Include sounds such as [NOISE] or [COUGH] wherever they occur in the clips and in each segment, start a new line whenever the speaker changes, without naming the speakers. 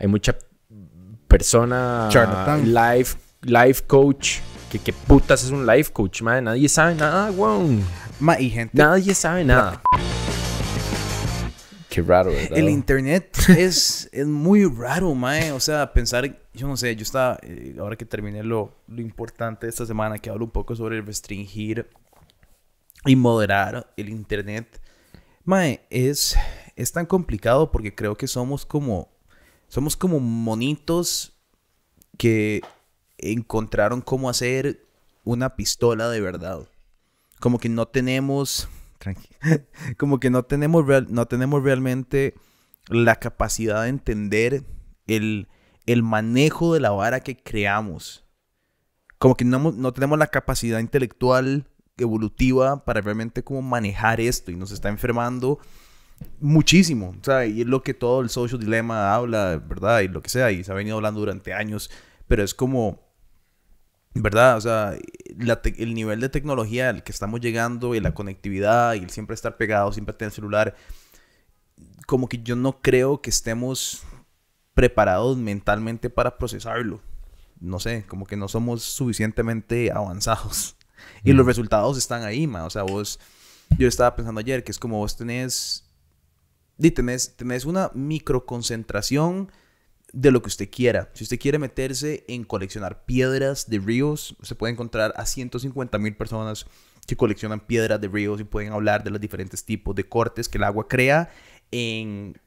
hay mucha persona
Charlatán.
life, life coach. Que qué putas es un life coach, madre. Nadie sabe nada, weón.
Ma, y gente.
Nadie sabe nada. Qué raro, ¿verdad?
El internet [LAUGHS] es, es muy raro, mae. O sea, pensar, yo no sé, yo estaba, eh, ahora que terminé lo, lo importante de esta semana, que hablo un poco sobre restringir y moderar el internet. Mae, es, es tan complicado porque creo que somos como, somos como monitos que encontraron cómo hacer una pistola de verdad. Como que no tenemos, [LAUGHS] como que no tenemos, real- no tenemos realmente la capacidad de entender el, el manejo de la vara que creamos. Como que no, no tenemos la capacidad intelectual evolutiva para realmente como manejar esto y nos está enfermando muchísimo. O sea, y es lo que todo el social dilema habla, ¿verdad? Y lo que sea, y se ha venido hablando durante años, pero es como, ¿verdad? O sea, la el nivel de tecnología al que estamos llegando y la conectividad y el siempre estar pegado, siempre tener celular, como que yo no creo que estemos preparados mentalmente para procesarlo. No sé, como que no somos suficientemente avanzados. Y los resultados están ahí, ma. O sea, vos, yo estaba pensando ayer que es como vos tenés, tenés, tenés una microconcentración de lo que usted quiera. Si usted quiere meterse en coleccionar piedras de ríos, se puede encontrar a 150 mil personas que coleccionan piedras de ríos y pueden hablar de los diferentes tipos de cortes que el agua crea en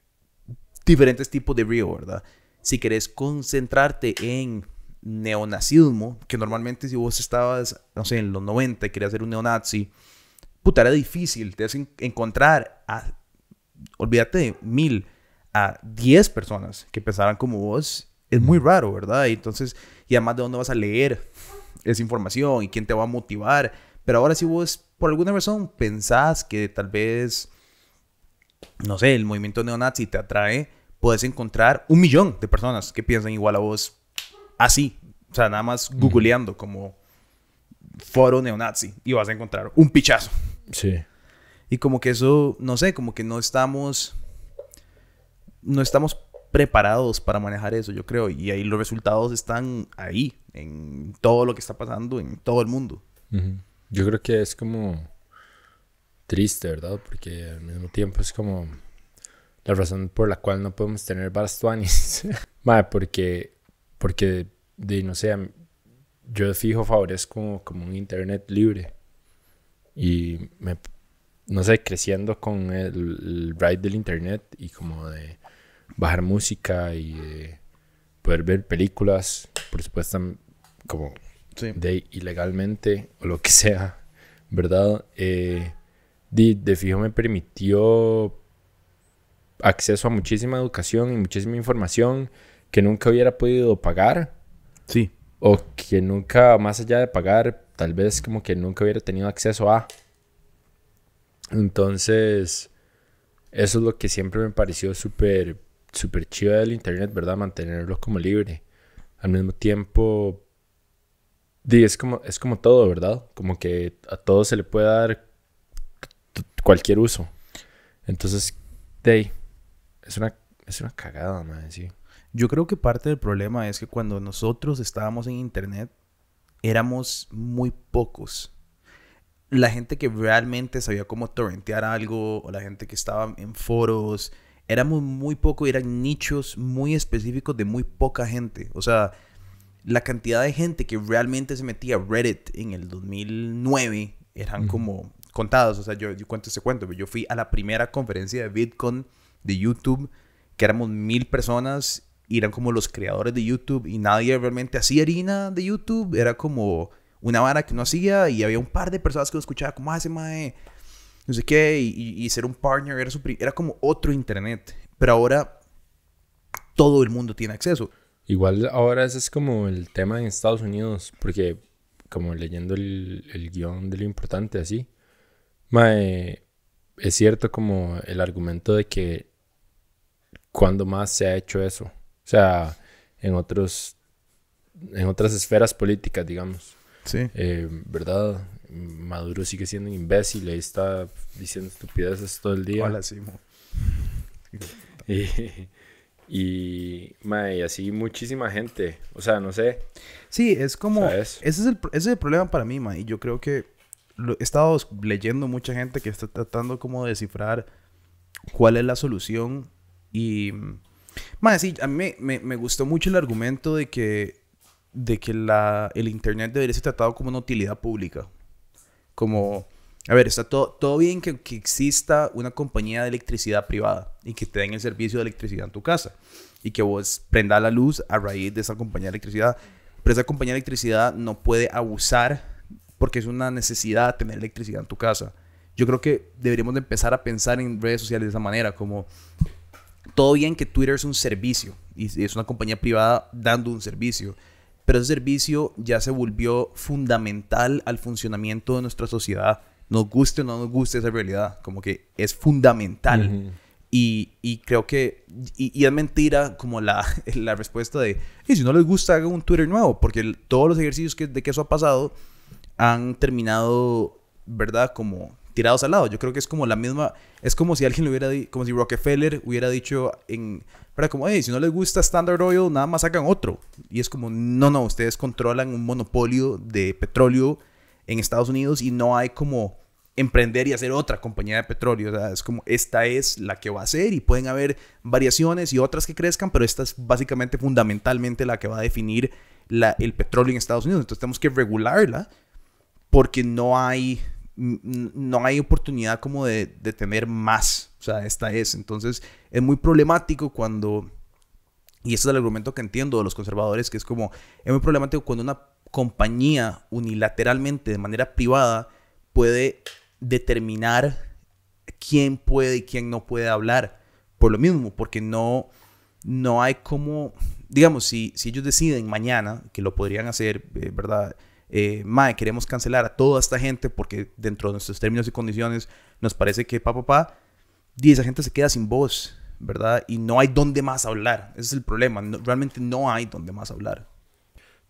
diferentes tipos de río, ¿verdad? Si querés concentrarte en neonazismo, que normalmente si vos estabas, no sé, en los 90 y querías ser un neonazi, puta, era difícil. Te hacen encontrar a, olvídate de mil, a 10 personas que pensaran como vos. Es muy raro, ¿verdad? Y entonces, y además de dónde vas a leer esa información y quién te va a motivar. Pero ahora si vos, por alguna razón, pensás que tal vez, no sé, el movimiento neonazi te atrae, puedes encontrar un millón de personas que piensan igual a vos así. O sea, nada más googleando como foro neonazi y vas a encontrar un pichazo.
Sí.
Y como que eso, no sé, como que no estamos, no estamos preparados para manejar eso, yo creo. Y ahí los resultados están ahí, en todo lo que está pasando en todo el mundo.
Ujú. Yo creo que es como triste, ¿verdad? Porque al mismo tiempo es como la razón por la cual no podemos tener varas tuanis. [LAUGHS] Madre, porque, porque, de, no sé, yo fijo favorezco como un internet libre. Y me, no sé, creciendo con el, el ride del internet y como de bajar música y de poder ver películas, por supuesto, como
Sí.
de ilegalmente o lo que [LAUGHS] sea, ¿verdad? Eh, de, de fijo me permitió acceso a muchísima educación y muchísima información que nunca hubiera podido pagar
Sí.
o que nunca, más allá de pagar, tal vez como que nunca hubiera tenido acceso a. Entonces, eso es lo que siempre me pareció súper, súper chido del internet, ¿verdad? Mantenerlo como libre. Al mismo tiempo, es como, es como todo, ¿verdad? Como que a todo se le puede dar cualquier uso. Entonces, de es una, es una cagada, man, sí.
Yo creo que parte del problema es que cuando nosotros estábamos en internet, éramos muy pocos. La gente que realmente sabía cómo torrentear algo, o la gente que estaba en foros, éramos muy poco eran nichos muy específicos de muy poca gente. O sea, la cantidad de gente que realmente se metía a Reddit en el 2009 eran como contados. O sea, yo, yo cuento ese cuento. pero Yo fui a la primera conferencia de Bitcoin de YouTube, que éramos mil personas, y eran como los creadores de YouTube, y nadie realmente hacía harina de YouTube. Era como una vara que no hacía, y había un par de personas que lo escuchaba como, ah, ese mae, no sé qué, y, y- ser un partner era, su era como otro internet. Pero ahora todo el mundo tiene acceso.
Igual ahora ese es como el tema en Estados Unidos, porque como leyendo el, el guion de lo importante así, mae, es cierto como el argumento de que cuando más se ha hecho eso, o sea, en otros, en otras esferas políticas, digamos,
Sí.
eh, ¿verdad? Maduro sigue siendo un imbécil, ahí está diciendo estupideces todo el día.
Hola, Simo. [LAUGHS]
Y, Y, mae, y así muchísima gente. O sea, no sé.
Sí, es como...
¿Sabes?
Ese es, el, ese es el problema para mí, ma. Y yo creo que lo- he estado leyendo mucha gente que está tratando como de descifrar cuál es la solución. Y... Ma, sí, a mí me, me, me gustó mucho el argumento de que, de que la, el Internet debería ser tratado como una utilidad pública. Como... A ver, está todo, todo bien que, que exista una compañía de electricidad privada y que te den el servicio de electricidad en tu casa y que vos prendas la luz a raíz de esa compañía de electricidad. Pero esa compañía de electricidad no puede abusar porque es una necesidad tener electricidad en tu casa. Yo creo que deberíamos de empezar a pensar en redes sociales de esa manera, como todo bien que Twitter es un servicio y es una compañía privada dando un servicio, pero ese servicio ya se volvió fundamental al funcionamiento de nuestra sociedad. Nos guste o no nos guste esa realidad, como que es fundamental. Y, y creo que, y, y es mentira como la, [LAUGHS] la respuesta de, y si no les gusta, hagan un Twitter nuevo, porque el- todos los ejercicios que, de que eso ha pasado han terminado, ¿verdad? Como tirados al lado. Yo creo que es como la misma, es como si alguien le hubiera dicho, como si Rockefeller hubiera dicho en, ¿verdad? Como, hey, si no les gusta Standard Oil, nada más hagan otro. Y es como, no, no, ustedes controlan un monopolio de petróleo en Estados Unidos y no hay como emprender y hacer otra compañía de petróleo. O sea, es como, esta es la que va a ser y pueden haber variaciones y otras que crezcan, pero esta es básicamente fundamentalmente la que va a definir la, el petróleo en Estados Unidos. Entonces tenemos que regularla porque no hay, no hay oportunidad como de, de tener más. O sea, esta es. Entonces es muy problemático cuando, y ese es el argumento que entiendo de los conservadores, que es como, es muy problemático cuando una compañía unilateralmente, de manera privada, puede determinar quién puede y quién no puede hablar. Por lo mismo, porque no, no hay como, digamos, si, si ellos deciden mañana, que lo podrían hacer, eh, ¿verdad? Eh, mae, queremos cancelar a toda esta gente porque dentro de nuestros términos y condiciones nos parece que pa, pa, pa, y esa gente se queda sin voz, ¿verdad? Y no hay dónde más hablar. Ese es el problema. no- realmente no hay dónde más hablar.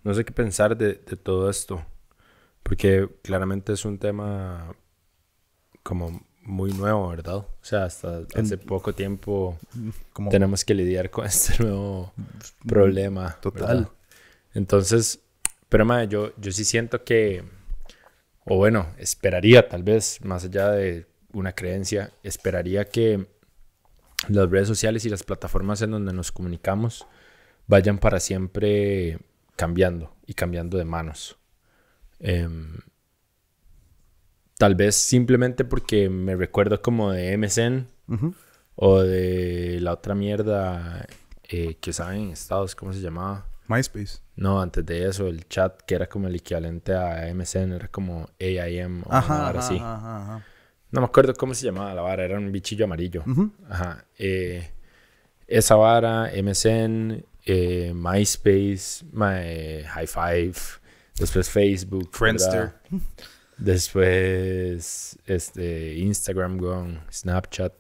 No sé qué pensar de, de todo esto. Porque claramente es un tema como muy nuevo, ¿verdad? O sea, hasta hace poco tiempo
Como,
tenemos que lidiar con este nuevo problema.
Total.
¿verdad? Entonces, pero madre, yo, yo sí siento que, o bueno, esperaría tal vez, más allá de una creencia, esperaría que las redes sociales y las plataformas en donde nos comunicamos vayan para siempre cambiando y cambiando de manos. Em, tal vez simplemente porque me recuerdo como de MSN o de la otra mierda eh, que usaban en Estados, ¿cómo se llamaba?
MySpace.
No, antes de eso, el chat que era como el equivalente a MSN, era como AIM o una
Ajá,
vara
ajá,
así.
ajá.
No me acuerdo cómo se llamaba la vara, era un bichillo amarillo. Ajá. eh, esa vara, MSN, eh, MySpace, my, High Five, después Facebook,
Friendster.
¿verdad? Después este, Instagram, Snapchat.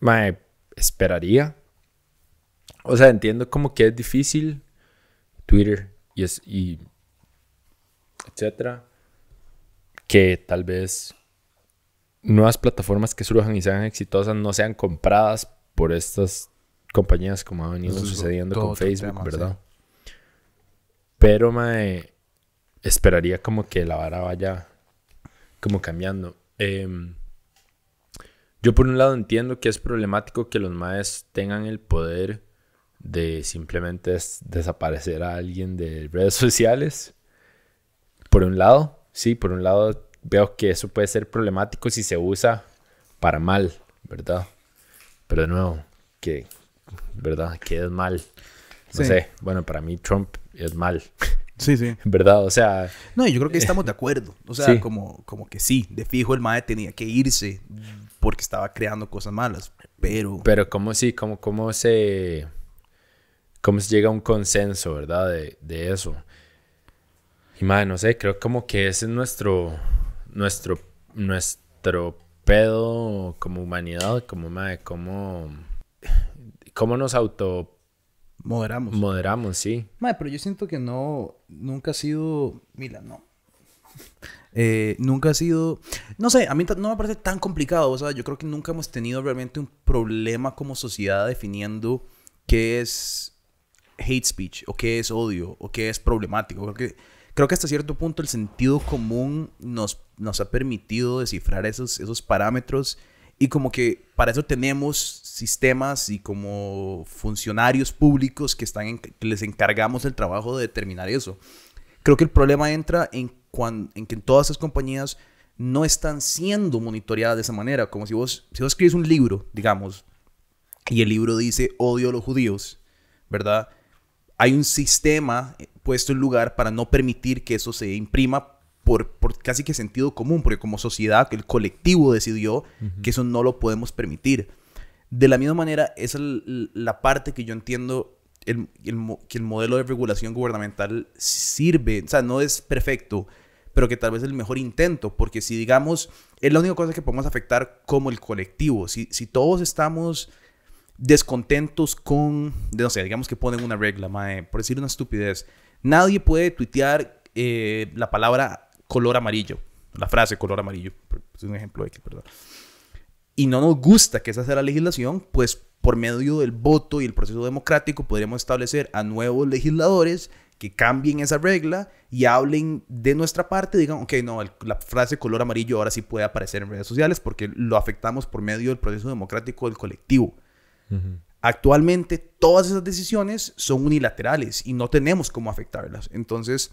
Mae, esperaría. O sea, entiendo como que es difícil. Twitter y, es, y etcétera. Que tal vez nuevas plataformas que surjan y sean exitosas no sean compradas por estas compañías como ha venido
Eso
sucediendo con Facebook,
tema,
¿verdad? Pero mae, esperaría como que la vara vaya como cambiando. Em, yo por un lado entiendo que es problemático que los maes tengan el poder de simplemente des- desaparecer a alguien de redes sociales. Por un lado, sí, por un lado veo que eso puede ser problemático si se usa para mal, ¿verdad? Pero de nuevo, que, ¿verdad? Que es mal. No
Sí.
sé, bueno, para mí Trump es mal,
Sí, sí. [LAUGHS]
¿verdad? O sea,
No, yo creo que [LAUGHS] estamos de acuerdo. O sea,
Sí.
como, como que sí, de fijo el mae tenía que irse porque estaba creando cosas malas. Pero,
Pero cómo sí, cómo, cómo se cómo se llega a un consenso, ¿verdad? De, de eso. Y madre, no sé, creo como que ese es nuestro nuestro nuestro pedo como humanidad, como madre, cómo cómo nos auto
moderamos.
moderamos, sí.
Mae, pero yo siento que no, nunca ha sido, mira, no. [LAUGHS] Eh, nunca ha sido, no sé, a mí no me parece tan complicado, o sea, yo creo que nunca hemos tenido realmente un problema como sociedad definiendo qué es hate speech o qué es odio o qué es problemático. Creo que, creo que hasta cierto punto el sentido común nos, nos ha permitido descifrar esos, esos parámetros y como que para eso tenemos sistemas y como funcionarios públicos que, están que les encargamos el trabajo de determinar eso. Creo que el problema entra en en que todas esas compañías no están siendo monitoreadas de esa manera. Como si vos, si vos escribes un libro, digamos, y el libro dice odio a los judíos, ¿verdad? Hay un sistema puesto en lugar para no permitir que eso se imprima por, por casi que sentido común, porque como sociedad, el colectivo decidió que eso no lo podemos permitir. De la misma manera, esa es la parte que yo entiendo el, que el modelo de regulación gubernamental sirve, o sea, no es perfecto, pero que tal vez es el mejor intento, porque si digamos, es la única cosa que podemos afectar como el colectivo, si, si todos estamos descontentos con, no sé, digamos que ponen una regla, por decir una estupidez, nadie puede tuitear eh, la palabra color amarillo, la frase color amarillo, es un ejemplo X, perdón. Y no nos gusta que esa sea la legislación, pues por medio del voto y el proceso democrático podríamos establecer a nuevos legisladores que cambien esa regla y hablen de nuestra parte, digan, ok, no, la frase color amarillo ahora sí puede aparecer en redes sociales porque lo afectamos por medio del proceso democrático del colectivo. Actualmente todas esas decisiones son unilaterales y no tenemos cómo afectarlas. Entonces,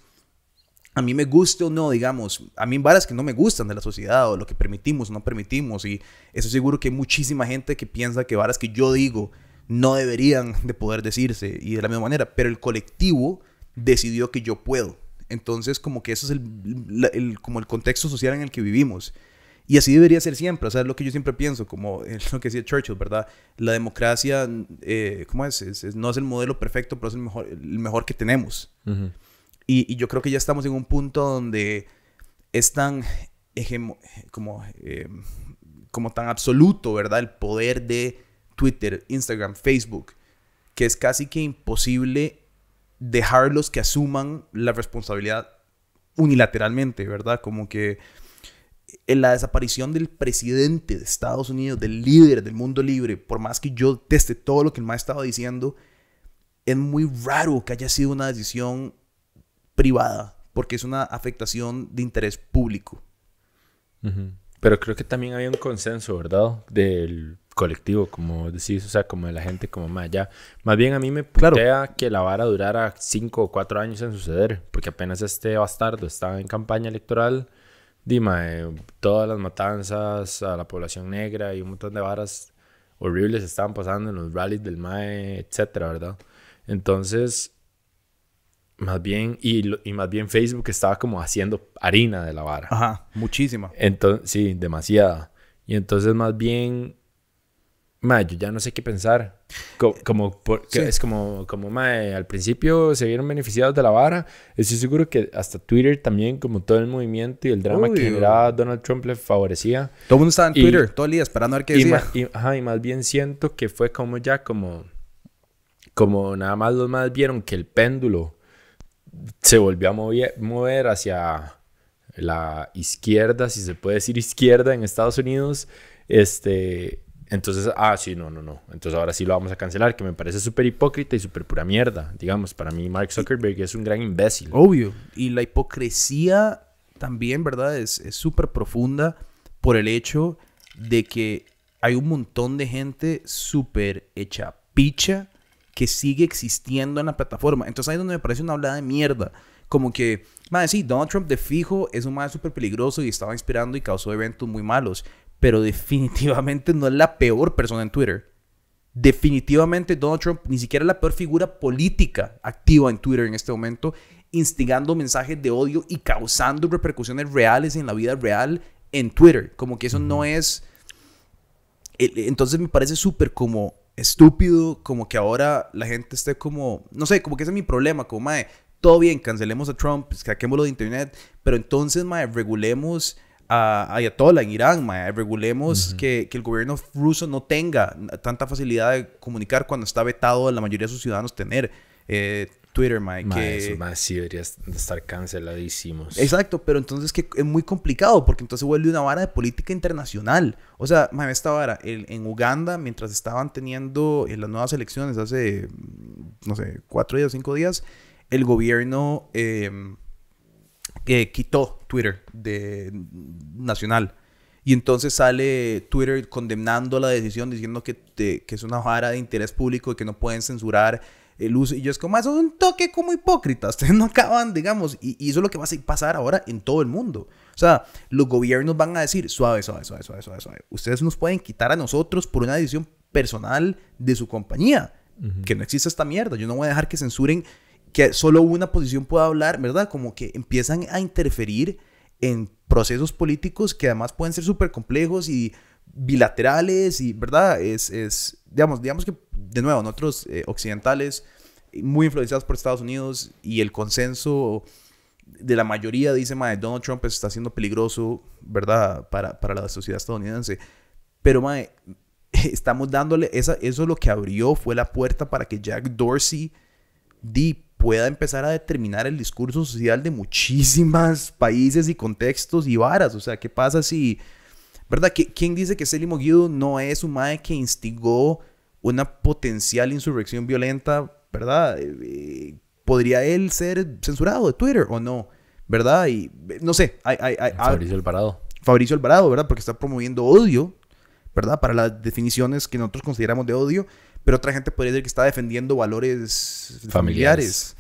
a mí me guste o no, digamos, a mí varas que no me gustan de la sociedad o lo que permitimos o no permitimos y eso seguro que hay muchísima gente que piensa que varas que yo digo no deberían [LAUGHS] de poder decirse y de la misma manera, pero el colectivo decidió que yo puedo. Entonces, como que eso es el, como el contexto social en el que vivimos. Y así debería ser siempre, o sea, es lo que yo siempre pienso, como [LAUGHS] lo que decía Churchill, ¿verdad? La democracia, eh, ¿cómo es? No es el modelo perfecto, pero es el mejor, el mejor que tenemos. y, yo creo que ya estamos en un punto donde es tan, como, eh, como tan absoluto, ¿verdad? El poder de Twitter, Instagram, Facebook, que es casi que imposible dejarlos que asuman la responsabilidad unilateralmente, ¿verdad? Como que en la desaparición del presidente de Estados Unidos, del líder del mundo libre, por más que yo teste todo lo que el maestro estaba diciendo, es muy raro que haya sido una decisión privada, porque es una afectación de interés público.
Pero creo que también había un consenso, ¿verdad? Del colectivo, como decís, o sea, como de la gente, como más allá. Más bien a mí me putea que la vara durara cinco o cuatro años en suceder, porque apenas este bastardo estaba en campaña electoral, dime, todas las matanzas a la población negra y un montón de varas horribles estaban pasando en los rallies del MAE, etcétera, ¿verdad? Entonces, más bien, y, y, más bien Facebook estaba como haciendo harina de la vara.
Ajá, muchísima.
Entonces, sí, demasiada. Y entonces más bien Ma, yo ya no sé qué pensar. Como, es como, como al principio se vieron beneficiados de la vara. Estoy seguro que hasta Twitter también, como todo el movimiento y el drama que generaba Donald Trump le favorecía.
Todo el mundo estaba en Twitter todo el día esperando a ver qué decía.
Y, ajá, y más bien siento que fue como ya como, como nada más los más vieron que el péndulo se volvió a mover, mover hacia la izquierda, si se puede decir izquierda en Estados Unidos. Este, entonces, ah, sí, no, no, no. Entonces ahora sí lo vamos a cancelar, que me parece súper hipócrita y súper pura mierda. Digamos, para mí Mark Zuckerberg es un gran imbécil.
Obvio. Y la hipocresía también, ¿verdad? Es súper profunda por el hecho de que hay un montón de gente súper hecha picha que sigue existiendo en la plataforma. Entonces ahí es donde me parece una hablada de mierda. Como que, madre, sí, Donald Trump de fijo es un madre súper peligroso y estaba inspirando y causó eventos muy malos pero definitivamente no es la peor persona en Twitter. Definitivamente Donald Trump ni siquiera es la peor figura política activa en Twitter en este momento, instigando mensajes de odio y causando repercusiones reales en la vida real en Twitter. Como que eso no es... Entonces me parece súper como estúpido, como que ahora la gente esté como... No sé, como que ese es mi problema, como, mae, todo bien, cancelemos a Trump, saquémoslo de internet, pero entonces, mae, regulemos a Ayatollah en Irán, regulemos que, el gobierno ruso no tenga tanta facilidad de comunicar cuando está vetado a la mayoría de sus ciudadanos tener. Eh, Twitter, mae.
Mae,
que...
maes sí deberían estar canceladísimos.
Exacto, pero entonces que es muy complicado porque entonces vuelve una vara de política internacional. O sea, mae, esta vara, el- en Uganda, mientras estaban teniendo eh, las nuevas elecciones hace, no sé, cuatro días, cinco días, el gobierno eh, que quitó Twitter de nacional. Y entonces sale Twitter condenando la decisión, diciendo que, te- que es una vara de interés público y que no pueden censurar el uso. Y yo es como, "Ah, eso es un toque como hipócrita. [LAUGHS] Ustedes no acaban, digamos. Y, y eso es lo que va a pasar ahora en todo el mundo. O sea, los gobiernos van a decir, suave, suave, suave, suave, suave, suave. Ustedes nos pueden quitar a nosotros por una decisión personal de su compañía. Que no existe esta mierda. Yo no voy a dejar que censuren que solo una posición pueda hablar, ¿verdad? Como que empiezan a interferir en procesos políticos que además pueden ser súper complejos y bilaterales y, ¿verdad? Es, es digamos, digamos que, de nuevo, nosotros eh, occidentales, muy influenciados por Estados Unidos y el consenso de la mayoría dice, mae, Donald Trump está siendo peligroso, ¿verdad? Para, para la sociedad estadounidense. Pero, mae, [LAUGHS] estamos dándole, esa, eso lo que abrió fue la puerta para que Jack Dorsey di, pueda empezar a determinar el discurso social de muchísimas países y contextos y varas. O sea, ¿qué pasa si, verdad? ¿Qui- ¿Quién dice que Selly Moguido no es un mae que instigó una potencial insurrección violenta, verdad? Eh, eh, ¿Podría él ser censurado de Twitter o no? ¿Verdad? Y eh, no sé, hay, hay, hay-
Fabricio Alvarado.
Fabricio Alvarado, ¿verdad? Porque está promoviendo odio, ¿verdad? Para las definiciones que nosotros consideramos de odio, pero otra gente podría decir que está defendiendo valores familiares,
Familiares.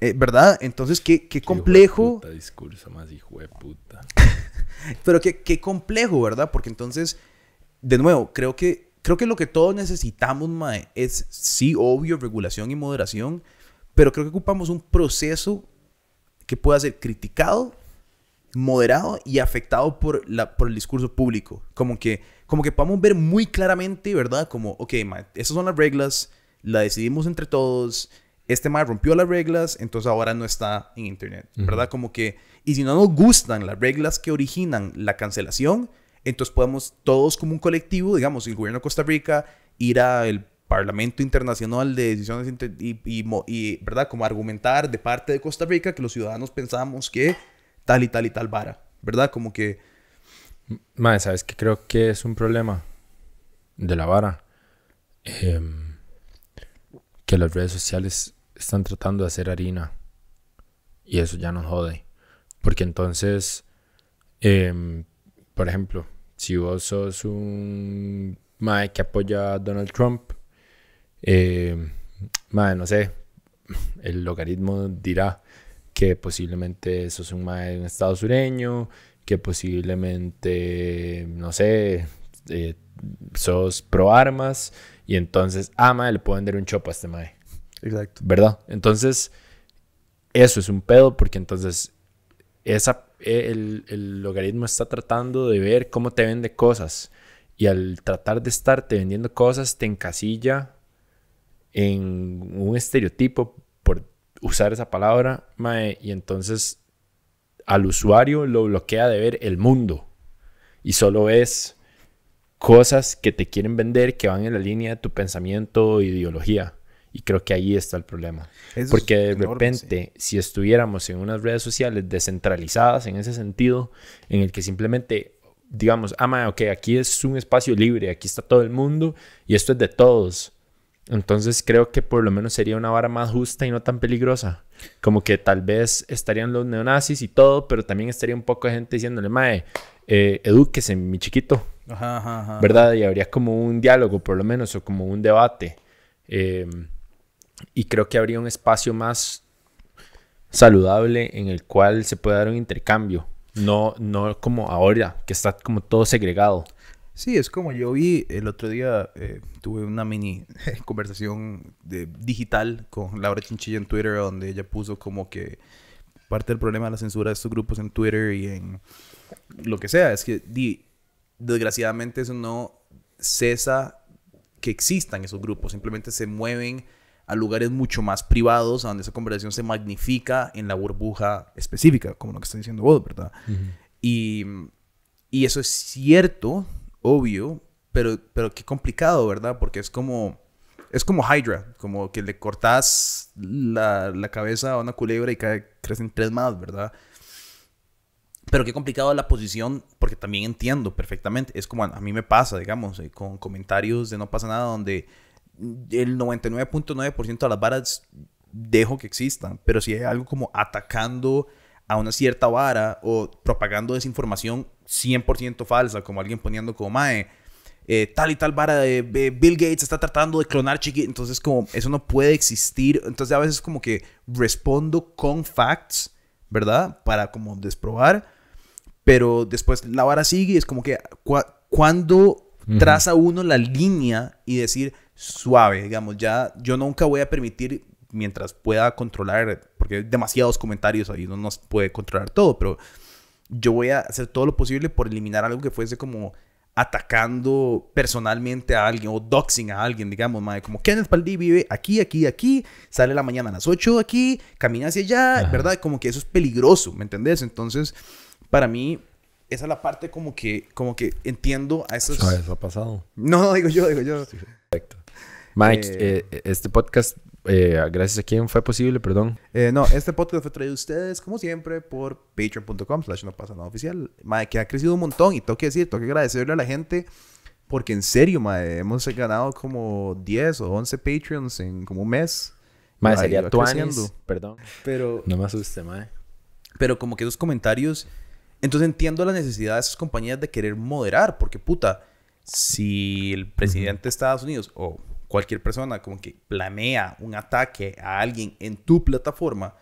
Eh, ¿verdad? Entonces, qué, qué
Qué
complejo,
puta discurso más hijo de puta. [LAUGHS]
pero qué, qué complejo, ¿verdad? Porque entonces, de nuevo, creo que, creo que lo que todos necesitamos, mae, es sí, obvio, regulación y moderación, pero creo que ocupamos un proceso que pueda ser criticado, moderado y afectado por, la, por el discurso público. Como que, como que podamos ver muy claramente, ¿verdad? Como, ok, ma, esas son las reglas, la decidimos entre todos, este ma rompió las reglas, entonces ahora no está en Internet, ¿verdad? Como que, y si no nos gustan las reglas que originan la cancelación, entonces podemos todos como un colectivo, digamos, el gobierno de Costa Rica, ir al Parlamento Internacional de Decisiones Inter- y, y y, ¿verdad? Como argumentar de parte de Costa Rica que los ciudadanos pensamos que tal y tal y tal vara, ¿verdad? Como que,
Mae, ¿sabes qué creo que es un problema de la vara? Em, que las redes sociales están tratando de hacer harina. Y eso ya nos jode. Porque entonces, em, por ejemplo, si vos sos un mae que apoya a Donald Trump, mae, no sé, el logaritmo dirá que posiblemente sos un mae de un estado sureño, que posiblemente, no sé, eh, sos pro armas y entonces, ah, mae, le puedo vender un chopo a este mae,
exacto.
¿verdad? Entonces, eso es un pedo porque entonces esa, el, el logaritmo está tratando de ver cómo te vende cosas y al tratar de estarte vendiendo cosas te encasilla en un estereotipo por usar esa palabra mae, y entonces al usuario lo bloquea de ver el mundo y solo ves cosas que te quieren vender que van en la línea de tu pensamiento e ideología. Y creo que ahí está el problema.
Eso
Porque de
es enorme,
repente, si estuviéramos en unas redes sociales descentralizadas en ese sentido, en el que simplemente, digamos, ah, mae, ok, aquí es un espacio libre, aquí está todo el mundo y esto es de todos. Entonces creo que por lo menos sería una vara más justa y no tan peligrosa. Como que tal vez estarían los neonazis y todo, pero también estaría un poco de gente diciéndole, mae, eh, edúquese, mi chiquito.
Ajá, ajá, ajá.
¿verdad? Y habría como un diálogo, por lo menos, o como un debate. Eh, y creo que habría un espacio más saludable en el cual se puede dar un intercambio. No, no como ahora, que está como todo segregado.
Sí, es como yo vi el otro día, eh, tuve una mini [LAUGHS] conversación de, digital con Laura Chinchilla en Twitter, donde ella puso como que parte del problema de la censura de estos grupos en Twitter y en lo que sea, es que di, desgraciadamente eso no cesa que existan esos grupos, simplemente se mueven a lugares mucho más privados, a donde esa conversación se magnifica en la burbuja específica, como lo que está diciendo vos, ¿verdad? Y, y eso es cierto, obvio, pero, pero qué complicado, ¿verdad? Porque es como, Es como Hydra, como que le cortas la, la cabeza a una culebra y crecen tres más, ¿verdad? Pero qué complicado la posición, porque también entiendo perfectamente. Es como a mí me pasa, digamos, eh, con comentarios de no pasa nada, donde el 99.9% de las varas dejo que existan. Pero si hay algo como atacando a una cierta vara o propagando desinformación 100% falsa, como alguien poniendo como, mae, eh, tal y tal vara de, Bill Gates está tratando de clonar chiqui. Entonces, como eso no puede existir. Entonces, a veces como que respondo con facts, ¿verdad? Para como desprobar. Pero después la vara sigue y es como que cuando traza uno la línea y decir suave, digamos, ya yo nunca voy a permitir mientras pueda controlar, porque hay demasiados comentarios ahí, no nos puede controlar todo, pero yo voy a hacer todo lo posible por eliminar algo que fuese como atacando personalmente a alguien o doxing a alguien, digamos, madre, como Kenneth Paldi vive aquí, aquí, aquí, sale la mañana a las 8 aquí, camina hacia allá, ¿verdad? Como que eso es peligroso, ¿me entendés? Entonces, para mí, esa es la parte como que, como que entiendo a esos...
¿Sabes? ha pasado.
No, digo yo, digo yo.
Perfecto. Mike, eh, eh, este podcast eh, gracias a quién fue posible, perdón.
Eh, no, este podcast fue traído a ustedes, como siempre, por patreon.com slash no pasa nada oficial. Madre, que ha crecido un montón y tengo que decir, tengo que agradecerle a la gente porque en serio, madre, hemos ganado como 10 o 11 Patreons en como un mes.
Madre, sería tu perdón.
Pero...
No me asuste, madre.
Pero como que esos comentarios... Entonces entiendo la necesidad de esas compañías de querer moderar, porque puta, si el presidente de Estados Unidos o cualquier persona como que planea un ataque a alguien en tu plataforma,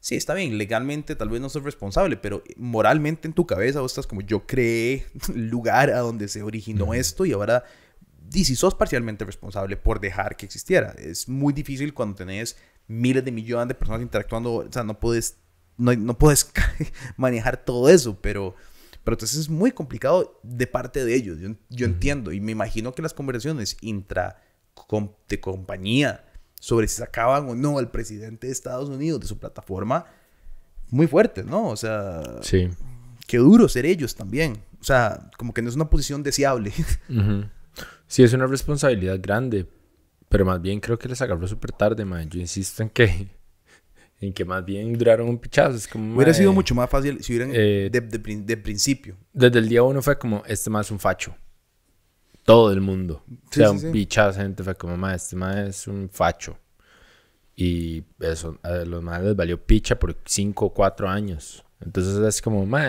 sí, está bien, legalmente tal vez no soy responsable, pero moralmente en tu cabeza vos estás como yo creé [LAUGHS] el lugar a donde se originó esto y ahora y si sos parcialmente responsable por dejar que existiera. Es muy difícil cuando tenés miles de millones de personas interactuando, o sea, no puedes, no, no puedes [LAUGHS] manejar todo eso, pero, pero entonces es muy complicado de parte de ellos. Yo, yo entiendo y me imagino que las conversaciones intra de compañía sobre si sacaban o no al presidente de Estados Unidos de su plataforma, muy fuerte, ¿no? O sea,
sí.
qué duro ser ellos también. O sea, como que no es una posición deseable. [LAUGHS]
Sí, es una responsabilidad grande, pero más bien creo que les agarró súper tarde, man. Yo insisto en que, [LAUGHS] en que más bien duraron un pichazo. Es como,
Hubiera sido mucho más fácil si hubieran eh, de, de, principio.
Desde el día uno fue como, este más es un facho todo el mundo. o sea, un pichazo gente fue como, ma, este ma es un facho. Y eso, a los más les valió picha por 5 o 4 años. Entonces es como, ma,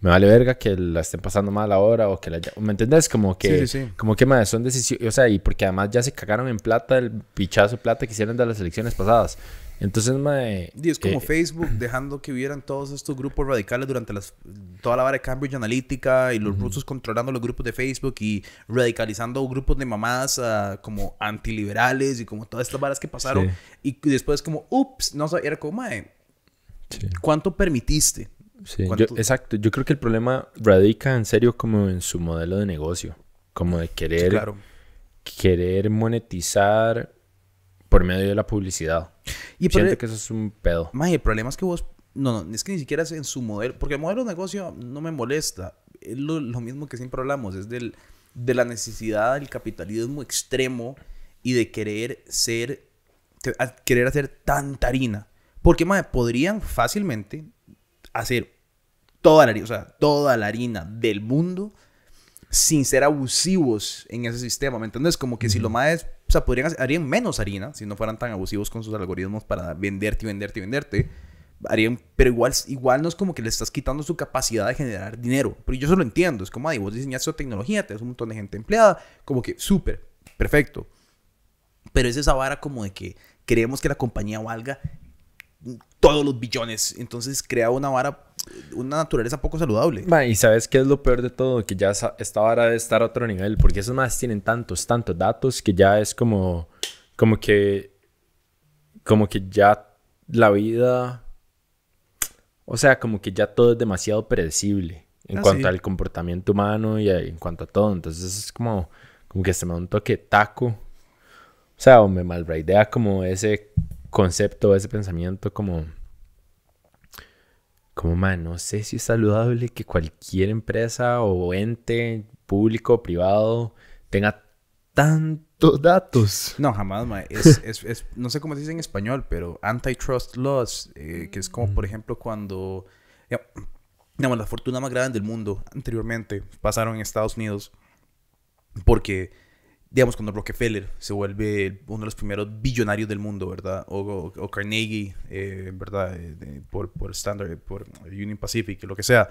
me vale verga que la estén pasando mal ahora o que la... ¿Me entendés? Como que, como que, ma, son decisiones, o sea, y porque además ya se cagaron en plata el pichazo plata que hicieron de las elecciones pasadas. Entonces, mae...
Y es como eh, Facebook [CLEARS THROAT] dejando que hubieran todos estos grupos radicales durante las, toda la vara de Cambridge Analytica y los rusos controlando los grupos de Facebook y radicalizando grupos de mamás uh, como antiliberales y como todas estas varas que pasaron. Y después como, ups, no sé, era como, mae, ¿cuánto permitiste?
Sí, exacto. Yo creo que el problema radica en serio como en su modelo de negocio. Como de querer... Querer monetizar por medio de la publicidad. Y Siento que eso es un pedo.
Más el problema es que vos. No, no, es que ni siquiera es en su modelo. Porque el modelo de negocio no me molesta. Es lo, mismo que siempre hablamos. Es del, de la necesidad del capitalismo extremo y de querer ser. querer hacer tanta harina. Porque, más podrían fácilmente hacer toda la harina, o sea, toda la harina del mundo sin ser abusivos en ese sistema, ¿me entiendes? Como que si lo más, o sea, podrían harían menos harina si no fueran tan abusivos con sus algoritmos para venderte y venderte y venderte. Harían, pero igual, igual no es como que le estás quitando su capacidad de generar dinero. Pero yo eso lo entiendo. Es como, ay, vos diseñaste tecnología, tenés un montón de gente empleada, como que súper, perfecto. Pero es esa vara como de que creemos que la compañía valga todos los billones. Entonces crea una vara una naturaleza poco saludable.
y sabes qué es lo peor de todo, que ya esta vara debe estar a otro nivel, porque esos más tienen tantos, tantos datos que ya es como, como que, como que ya la vida, o sea, como que ya todo es demasiado predecible en ah, cuanto al comportamiento humano y en cuanto a todo. Entonces es como, como que se me da un toque taco, o sea, o me malbraidea como ese concepto, ese pensamiento como como, man, no sé si es saludable que cualquier empresa o ente público o privado tenga tan, datos.
No, jamás, mae. Es, [LAUGHS] es, es- no sé cómo se dice en español, pero antitrust laws, eh, que es como, por ejemplo, cuando... Digamos, la fortuna más grande del mundo anteriormente pasaron en Estados Unidos porque, digamos, cuando Rockefeller se vuelve uno de los primeros billonarios del mundo, ¿verdad? O, o- o Carnegie, eh, ¿verdad? Eh, por, por Standard, por Union Pacific, lo que sea.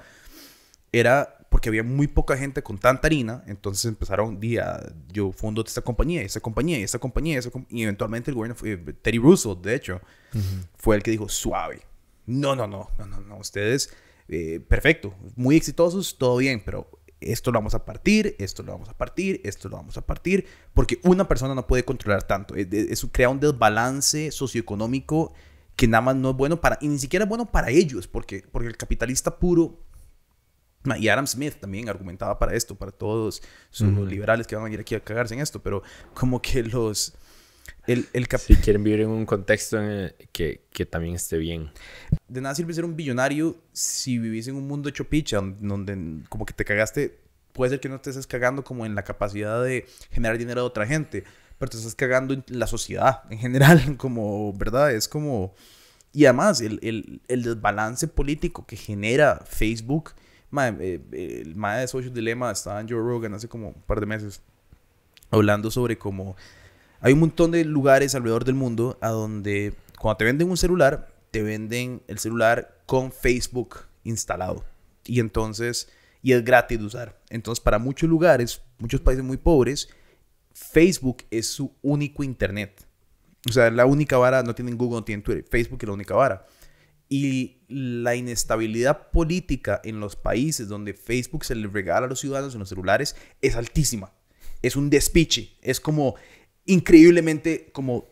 Era porque había muy poca gente con tanta harina, entonces empezaron, día, yo fundo esta compañía, esta compañía, esta compañía, esta com- y eventualmente el gobierno, fue, Teddy Roosevelt, de hecho, fue el que dijo, suave, no, no, no, no, no, no, ustedes, eh, perfecto, muy exitosos, todo bien, pero esto lo vamos a partir, esto lo vamos a partir, esto lo vamos a partir, porque una persona no puede controlar tanto. Es- Eso crea un desbalance socioeconómico que nada más no es bueno para, y ni siquiera es bueno para ellos, porque, porque el capitalista puro, y Adam Smith también argumentaba para esto, para todos sus
Ujú.
liberales que van a venir aquí a cagarse en esto, pero como que los... El, el
Si quieren vivir en un contexto en el que, que también esté bien.
de nada sirve ser un billonario si vivís en un mundo hecho picha, donde, como que te cagaste. Puede ser que no te estés cagando como en la capacidad de generar dinero de otra gente, pero te estás cagando en la sociedad en general, [LAUGHS] como, ¿verdad? Es como... Y además, el, el, el desbalance político que genera Facebook. ma, eh, eh, el mae de Social Dilemma estaba en Joe Rogan hace como un par de meses hablando sobre cómo hay un montón de lugares alrededor del mundo a donde cuando te venden un celular, te venden el celular con Facebook instalado. Y entonces, y es gratis de usar. Entonces, para muchos lugares, muchos países muy pobres, Facebook es su único internet. O sea, la única vara, no tienen Google, no tienen Twitter, Facebook es la única vara. Y la inestabilidad política en los países donde Facebook se le regala a los ciudadanos en los celulares es altísima. Es un despiche. Es como increíblemente como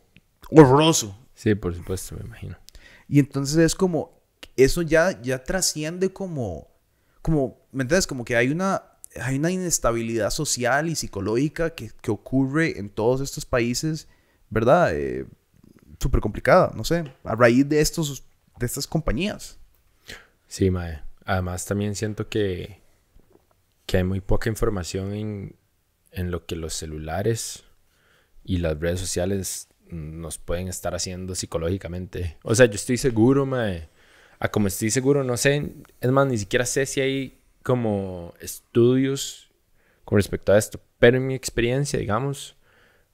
horroroso.
Sí, por supuesto, me imagino.
Y entonces es como, eso ya, ya trasciende como, como, ¿me entiendes? Como que hay una, hay una inestabilidad social y psicológica que, que ocurre en todos estos países, ¿verdad? Eh, Súper complicada, no sé, a raíz de, estos, de estas compañías.
Sí, mae. Además, también siento que, que hay muy poca información en, en lo que los celulares y las redes sociales nos pueden estar haciendo psicológicamente. O sea, yo estoy seguro, mae. A como estoy seguro, no sé. Es más, ni siquiera sé si hay como estudios con respecto a esto. Pero en mi experiencia, digamos,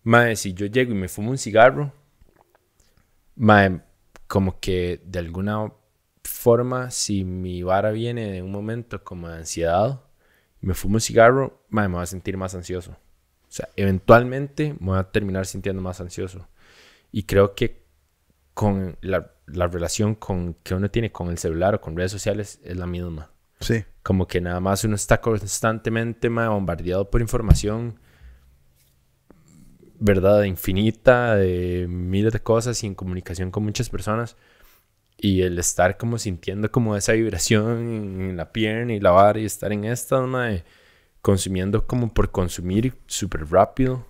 mae, si yo llego y me fumo un cigarro, mae, como que de alguna forma, si mi vara viene de un momento como de ansiedad, me fumo un cigarro, mae, me voy a sentir más ansioso. O sea, eventualmente me voy a terminar sintiendo más ansioso. Y creo que con la, la relación con, que uno tiene con el celular o con redes sociales es la misma.
Sí.
Como que nada más uno está constantemente bombardeado por información, ¿verdad? Infinita, de miles de cosas y en comunicación con muchas personas. Y el estar como sintiendo como esa vibración en la pierna y la vara y estar en esta, mae, consumiendo como por consumir súper rápido.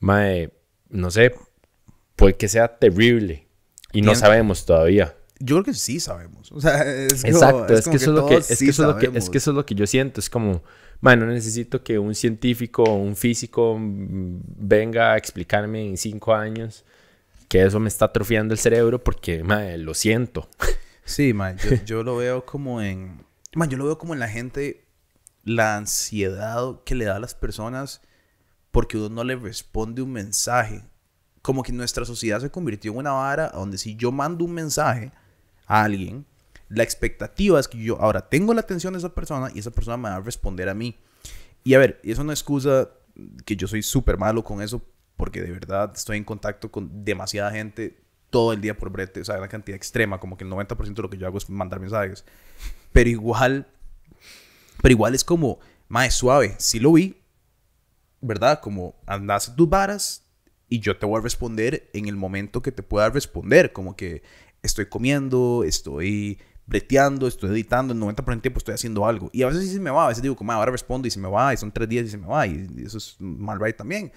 Mae, no sé, puede que sea terrible. Y no sabemos todavía.
Yo creo que sí sabemos. O sea, es como-
Exacto, es,
como
que eso es lo que,
todos
es
sí
que eso es lo que, es que eso es lo que yo siento. Es como, man, no necesito que un científico o un físico venga a explicarme en cinco años que eso me está atrofiando el cerebro porque, man, lo siento.
Sí, man, yo, yo lo veo como en... Man, yo lo veo como en la gente, la ansiedad que le da a las personas porque uno no le responde un mensaje. Como que nuestra sociedad se convirtió en una vara donde si yo mando un mensaje a alguien, la expectativa es que yo ahora tengo la atención de esa persona y esa persona me va a responder a mí. Y a ver, eso no excusa que yo soy súper malo con eso, porque de verdad estoy en contacto con demasiada gente todo el día por brete, o sea, una cantidad extrema, como que el 90% de lo que yo hago es mandar mensajes. Pero igual, pero igual es como, más suave, sí lo vi, ¿verdad? Como andas tus varas y yo te voy a responder en el momento que te pueda responder, como que estoy comiendo, estoy breteando, estoy editando, el 90% del tiempo estoy haciendo algo. Y a veces sí se me va, a veces digo, como "Ah, ahora respondo y se me va, y son tres días y se me va, y eso es mal right también.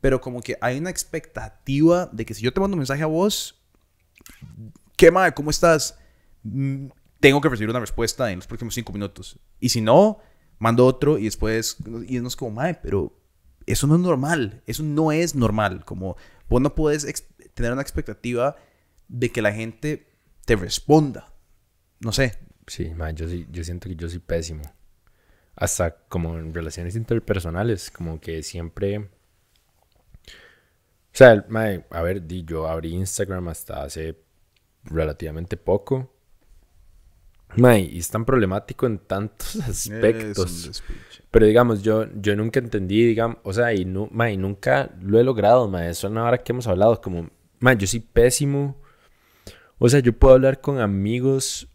Pero como que hay una expectativa de que si yo te mando un mensaje a vos, ¿qué mae? ¿Cómo estás? Tengo que recibir una respuesta en los próximos cinco minutos. Y si no, mando otro y después, y no es como, mae, pero eso no es normal. Eso no es normal. Como vos no puedes tener una expectativa de que la gente te responda. No sé.
Sí, mae, yo, sí, yo siento que yo soy pésimo. Hasta como en relaciones interpersonales, como que siempre... O sea, mae, a ver, di, yo abrí Instagram hasta hace relativamente poco. Mae, y es tan problemático en tantos [LAUGHS] aspectos. Pero digamos, yo, yo nunca entendí, digamos, o sea, y, nu ma, y nunca lo he logrado, ma. Eso es una hora que hemos hablado, como, ma, yo soy pésimo. O sea, yo puedo hablar con amigos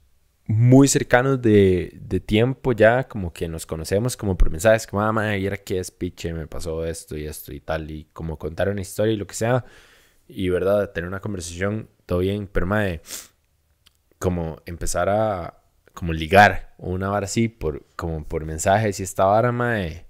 muy cercanos de, de tiempo ya, como que nos conocemos como por mensajes, como, ah, ma, era que es piche, me pasó esto y esto y tal, y como contar una historia y lo que sea. Y, ¿verdad? Tener una conversación, todo bien, pero, ma, como empezar a como ligar o una vara así por como por mensajes y esta vara mae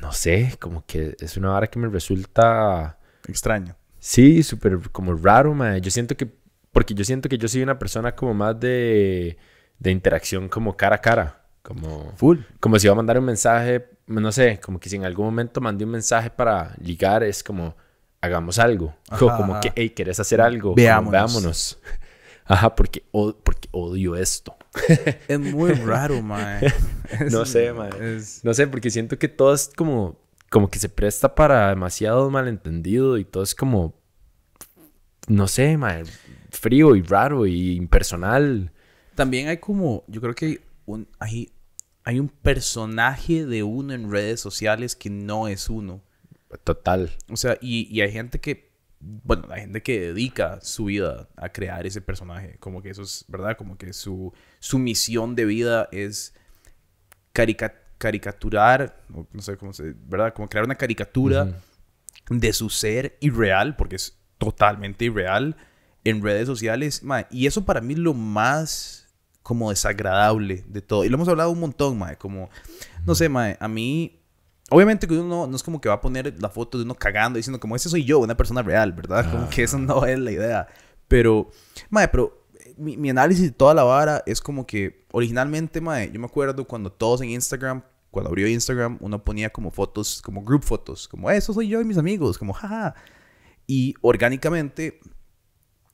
no sé como que es una vara que me resulta
Extraño.
sí súper como raro mae yo siento que porque yo siento que yo soy una persona como más de de interacción como cara a cara como
Full.
como si iba a mandar un mensaje no sé como que si en algún momento mandé un mensaje para ligar es como hagamos algo como,
Ajá,
como
ajá.
que hey querés hacer algo Como,
Veámonos.
Ajá, porque, porque odio esto. [LAUGHS]
Es muy raro, [LAUGHS] mae. [LAUGHS]
No sé, mae.
es-
No sé, porque siento que todo es como, como que se presta para demasiado malentendido y todo es como, no sé, mae, frío y raro y impersonal.
También hay como, yo creo que hay un, hay, hay un personaje de uno en redes sociales que no es uno.
Total.
O sea, y, y hay gente que, bueno, hay gente que dedica su vida a crear ese personaje. Como que eso es, ¿verdad? Como que su, su misión de vida es carica- caricaturar, no sé cómo se, ¿verdad? Como crear una caricatura de su ser irreal, porque es totalmente irreal, en redes sociales. mae, y eso para mí es lo más como desagradable de todo. Y lo hemos hablado un montón, mae, como, no sé, mae, a mí... Obviamente que uno no, es como que va a poner la foto de uno cagando diciendo como ese soy yo, una persona real, ¿verdad? [LAUGHS] Como que eso no es la idea. Pero, mae, pero eh, mi, mi análisis de toda la vara es como que originalmente, mae, yo me acuerdo cuando todos en Instagram, cuando abrió Instagram, uno ponía como fotos, como group fotos, como eso soy yo y mis amigos, como jaja. Y orgánicamente,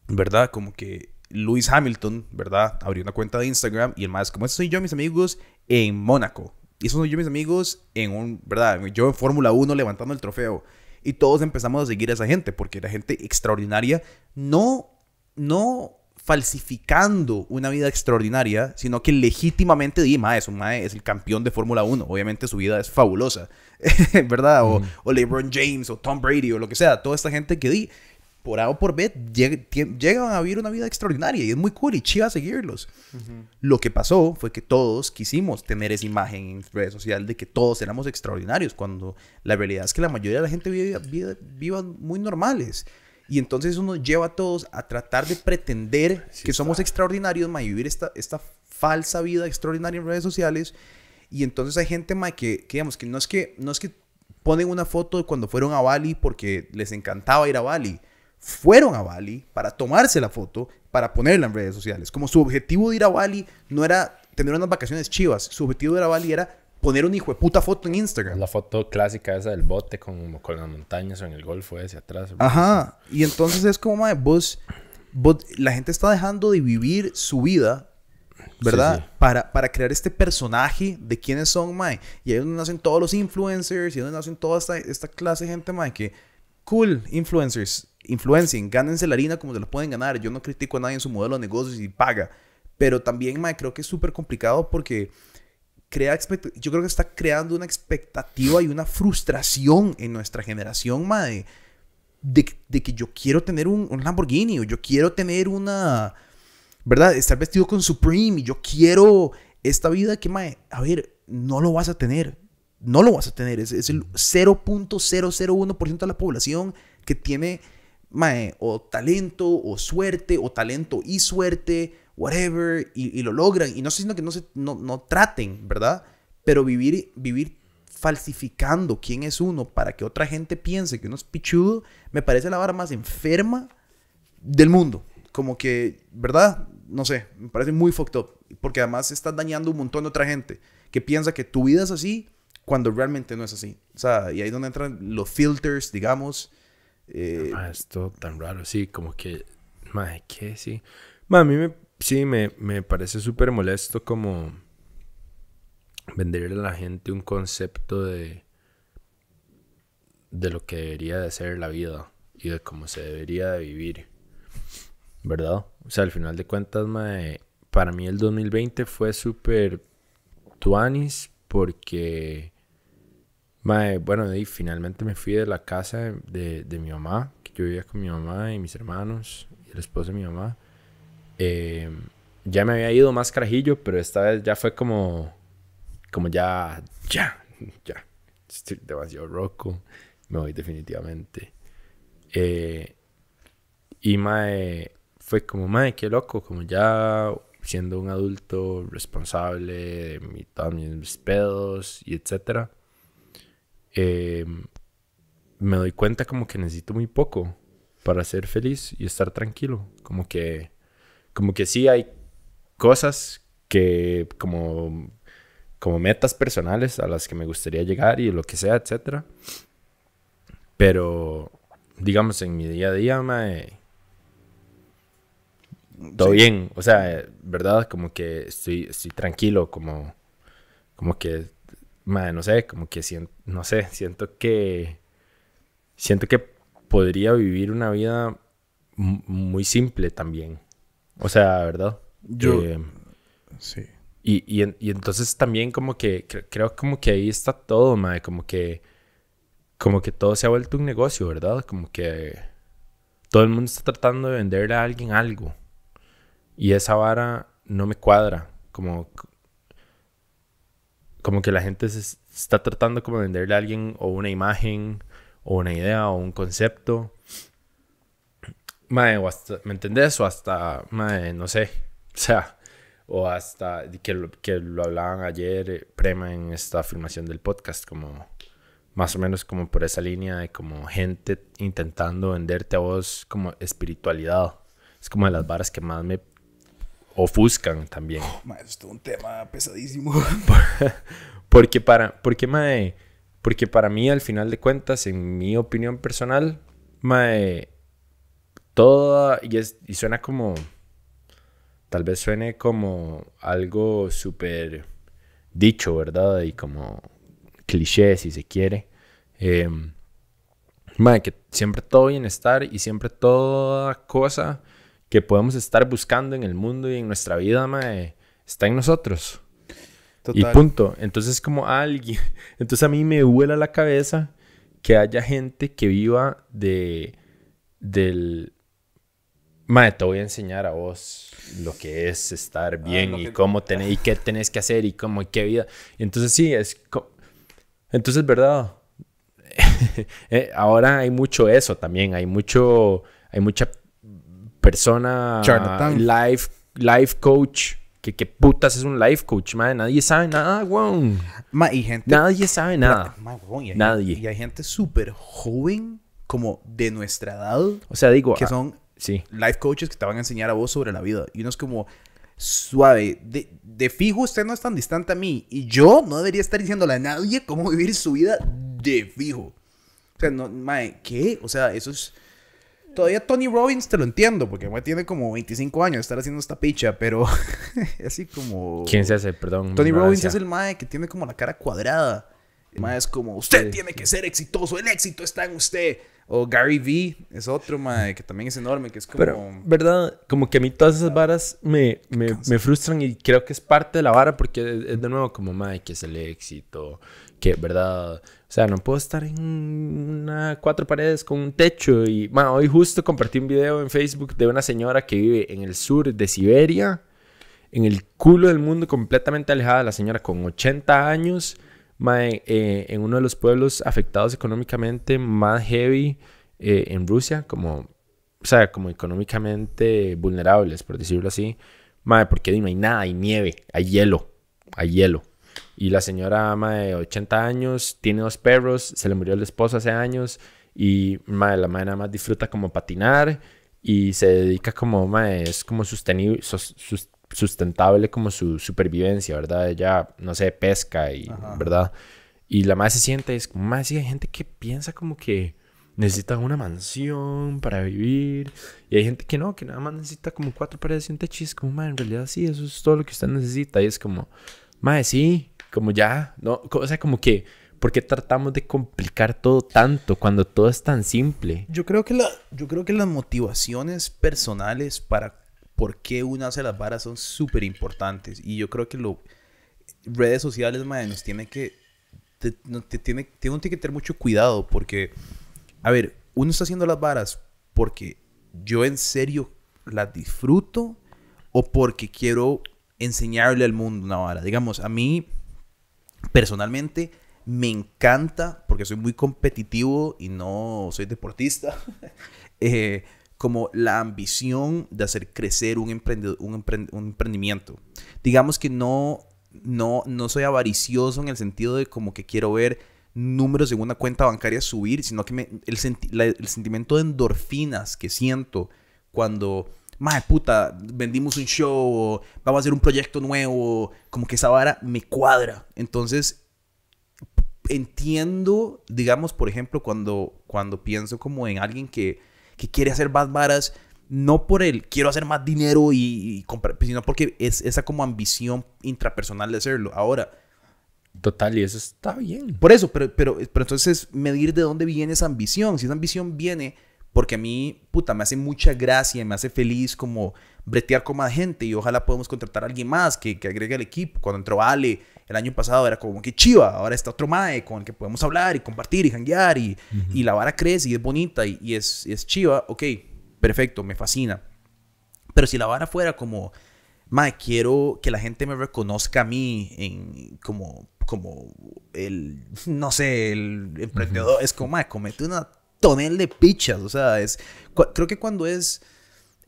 ¿verdad? Como que Lewis Hamilton, ¿verdad? Abrió una cuenta de Instagram y el más, como eso soy yo y mis amigos en Mónaco. Y eso soy yo y mis amigos en un, ¿verdad? Yo en Fórmula 1 levantando el trofeo. Y todos empezamos a seguir a esa gente porque era gente extraordinaria, no, no falsificando una vida extraordinaria, sino que legítimamente di, mae, es un mae, es el campeón de Fórmula 1. Obviamente su vida es fabulosa, [LAUGHS] ¿verdad? O, o LeBron James o Tom Brady o lo que sea. Toda esta gente que di, por A o por B, lleg- llegan a vivir una vida extraordinaria y es muy cool y chiva seguirlos. Lo que pasó fue que todos quisimos tener esa imagen en redes sociales de que todos éramos extraordinarios, cuando la realidad es que la mayoría de la gente vive, vive- vivan muy normales. Y entonces uno lleva a todos a tratar de pretender
Sí
que somos
está.
extraordinarios, ma, y vivir esta, esta falsa vida extraordinaria en redes sociales. Y entonces hay gente, ma, que, que digamos que no es que no es que ponen una foto de cuando fueron a Bali porque les encantaba ir a Bali. Fueron a Bali para tomarse la foto, para ponerla en redes sociales. Como su objetivo de ir a Bali no era tener unas vacaciones chivas, su objetivo de ir a Bali era poner una hijo de puta foto en Instagram.
La foto clásica esa del bote con, con las montañas o en el golfo ese atrás.
Ajá. Y entonces es como, mae, vos, vos- la gente está dejando de vivir su vida, ¿verdad?
Sí, sí.
Para, para crear este personaje de quiénes son, mae. Y ahí es donde nacen todos los influencers, y ahí es donde nacen toda esta, esta clase de gente, mae, que, cool, influencers, influencing, gánense la harina como se la pueden ganar. Yo no critico a nadie en su modelo de negocios y paga. Pero también, mae, creo que es súper complicado porque crea yo creo que está creando una expectativa y una frustración en nuestra generación, mae, de, de que yo quiero tener un, un Lamborghini o yo quiero tener una, ¿verdad? Estar vestido con Supreme y yo quiero esta vida que, mae, a ver, no lo vas a tener. No lo vas a tener. Es, es el 0.001% de la población que tiene, mae, o talento o suerte o talento y suerte, whatever, y, lo logran. Y no estoy diciendo que no, se, no, no traten, ¿verdad? Pero vivir, vivir falsificando quién es uno para que otra gente piense que uno es pichudo, me parece la vara más enferma del mundo. Como que, ¿verdad? No sé, me parece muy fucked up. Porque además estás dañando un montón de otra gente que piensa que tu vida es así cuando realmente no es así. O sea, y ahí es donde entran los filters, digamos. Eh,
Ma, esto tan raro, sí, como que, madre, ¿qué? Sí. Ma, a mí me, sí, me, me parece súper molesto como venderle a la gente un concepto de, de lo que debería de ser la vida y de cómo se debería de vivir, ¿verdad? O sea, al final de cuentas, mae, para mí el 2020 fue súper tuanis porque, mae, bueno, y finalmente me fui de la casa de, de mi mamá, que yo vivía con mi mamá y mis hermanos y el esposo de mi mamá. Eh, ya me había ido más carajillo, pero esta vez ya fue como, como ya, ya, [LAUGHS] ya, estoy demasiado roco, me voy definitivamente. Eh, y mae, fue como, mae, qué loco, como ya siendo un adulto responsable de mi, todos mis pedos y etcétera. Eh, me doy cuenta como que necesito muy poco para ser feliz y estar tranquilo. Como que, como que sí hay cosas que como, como metas personales a las que me gustaría llegar y lo que sea, etcétera. Pero, digamos, en mi día a día, mae, todo
sí.
bien. O sea, ¿verdad? Como que estoy, estoy tranquilo, como, como que, mae, no sé, como que siento, no sé, siento que, siento que podría vivir una vida muy simple también. O sea, ¿verdad?
Yo-
Eh,
Sí.
y, y, en- y entonces también como que cre- creo como que ahí está todo, mae, como que como que todo se ha vuelto un negocio, ¿verdad? Como que todo el mundo está tratando de venderle a alguien algo. Y esa vara no me cuadra, como como que la gente se está tratando como de venderle a alguien o una imagen o una idea o un concepto. Mae, o hasta, ¿me entendés? O hasta, mae, no sé. [LAUGHS] O sea, o hasta que lo, que lo hablaban ayer, eh, Prema, en esta filmación del podcast, como más o menos como por esa línea de como gente intentando venderte a vos como espiritualidad. Es como de las varas que más me ofuscan también.
Ma, eso es un tema pesadísimo. [LAUGHS]
Porque para, porque, mae, porque para mí, al final de cuentas, en mi opinión personal, mae, toda, y, es, y suena como, tal vez suene como algo súper dicho, ¿verdad? Y como cliché, si se quiere. Eh, mae, que siempre todo bienestar y siempre toda cosa que podemos estar buscando en el mundo y en nuestra vida, mae, está en nosotros. Y
Total.
punto. Entonces, como alguien. [LAUGHS] Entonces, a mí me vuela la cabeza que haya gente que viva de. Del. Mae, te voy a enseñar a vos lo que es estar bien
lo
y
que-
cómo [LAUGHS] tenés y qué tenés que hacer y cómo y qué vida. Entonces, sí, es. co- Entonces, ¿verdad? [LAUGHS] Eh, Ahora hay mucho eso también. Hay mucho. Hay mucha persona. Life, life coach. Que qué putas es un life coach, madre. Nadie sabe nada, weón.
Ma, y gente.
Nadie sabe nada.
Ma, y hay-
Nadie.
Y hay gente súper joven, como de nuestra edad,
O sea, digo.
que
ah,
son
Sí.
life coaches que te van a enseñar a vos sobre la vida. Y uno es como, suave, de, de fijo usted no es tan distante a mí. Y yo no debería estar diciéndole a nadie cómo vivir su vida de fijo. O sea, no, mae, ¿qué? O sea, eso es... Todavía Tony Robbins te lo entiendo, porque mae, tiene como 25 años de estar haciendo esta picha, pero [LAUGHS] así como...
¿Quién se hace? Perdón.
Tony Robbins es el mae que tiene como la cara cuadrada. El mae es como, usted
Sí.
tiene que ser exitoso, el éxito está en usted. O Gary Vee es otro mae que también es enorme, que es como...
Pero, ¿verdad? Como que a mí todas esas varas me, me, me frustran y creo que es parte de la vara porque es, de nuevo como, madre, que es el éxito, que, ¿verdad? O sea, no puedo estar en una, cuatro paredes con un techo y, ma, hoy justo compartí un video en Facebook de una señora que vive en el sur de Siberia, en el culo del mundo, completamente alejada, la señora con 80 años, mae, eh, en uno de los pueblos afectados económicamente más heavy eh, en Rusia, como, o sea, como económicamente vulnerables, por decirlo así, mae, porque no hay nada, hay nieve, hay hielo, hay hielo. Y la señora, mae, de 80 años, tiene dos perros, se le murió el esposo hace años y, mae, la mae nada más disfruta como patinar y se dedica como, mae, es como sostenible, sus- sus- sustentable como su supervivencia, ¿verdad? Ella, no sé, pesca y,
Ajá.
¿verdad? y la madre se siente, es como, madre, sí, hay gente que piensa como que necesita una mansión para vivir. Y hay gente que no, que nada más necesita como cuatro paredes y un techo. Y es como, madre, en realidad sí, eso es todo lo que usted necesita. Y es como, madre, sí, como ya, no, o sea, como que, ¿por qué tratamos de complicar todo tanto cuando todo es tan simple?
Yo creo que, la, yo creo que las motivaciones personales para por qué uno hace las varas son súper importantes. Y yo creo que lo redes sociales, madre, nos tiene que, te, te tiene, tiene que tener mucho cuidado porque a ver, uno está haciendo las varas porque yo en serio las disfruto o porque quiero enseñarle al mundo una. Digamos, a mí personalmente me encanta, porque soy muy competitivo y no soy deportista, [LAUGHS] eh, como la ambición de hacer crecer un, un, un, emprendimiento. Digamos que no, no, no soy avaricioso en el sentido de como que quiero ver números en una cuenta bancaria subir, sino que me, el, el, sentimiento de endorfinas que siento cuando, madre puta, vendimos un show, vamos a hacer un proyecto nuevo, como que esa vara me cuadra. Entonces, entiendo, digamos, por ejemplo, cuando, cuando pienso como en alguien que, que quiere hacer más varas, no por el quiero hacer más dinero y, y comprar, sino porque es esa como ambición intrapersonal de hacerlo. Ahora,
Total, y eso está bien.
Por eso, pero, pero, pero entonces medir de dónde viene esa ambición. Si esa ambición viene porque a mí, puta, me hace mucha gracia, me hace feliz como bretear con más gente y ojalá podamos contratar a alguien más que, que agregue al equipo. Cuando entró Ale el año pasado era como que chiva, ahora está otro mae con el que podemos hablar y compartir y janguear y, y la vara crece y es bonita y, y es, es chiva, ok, perfecto, me fascina. Pero si la vara fuera como, mae, quiero que la gente me reconozca a mí en como como el, no sé, el emprendedor, es como, comete una tonel de pichas, o sea, es, creo que cuando es,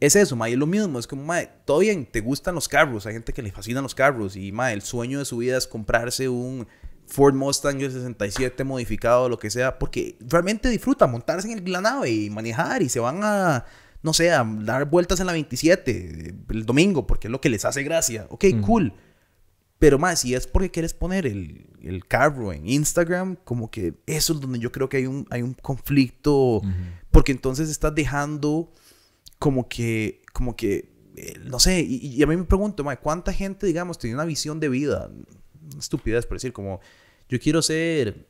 es eso, ma, es lo mismo, es como, ma, todo bien, te gustan los carros, hay gente que le fascinan los carros, y, ma, el sueño de su vida es comprarse un Ford Mustang 67 modificado, lo que sea, porque realmente disfruta montarse en la nave y manejar, y se van a, no sé, a dar vueltas en la 27 el domingo, porque es lo que les hace gracia, ok, cool pero más, si es porque quieres poner el, el, carro en Instagram, como que eso es donde yo creo que hay un, hay un conflicto, porque entonces estás dejando como que, como que, eh, no sé, y, a mí me pregunto, ¿cuánta gente, digamos, tiene una visión de vida? Estupidez, por decir, como, yo quiero ser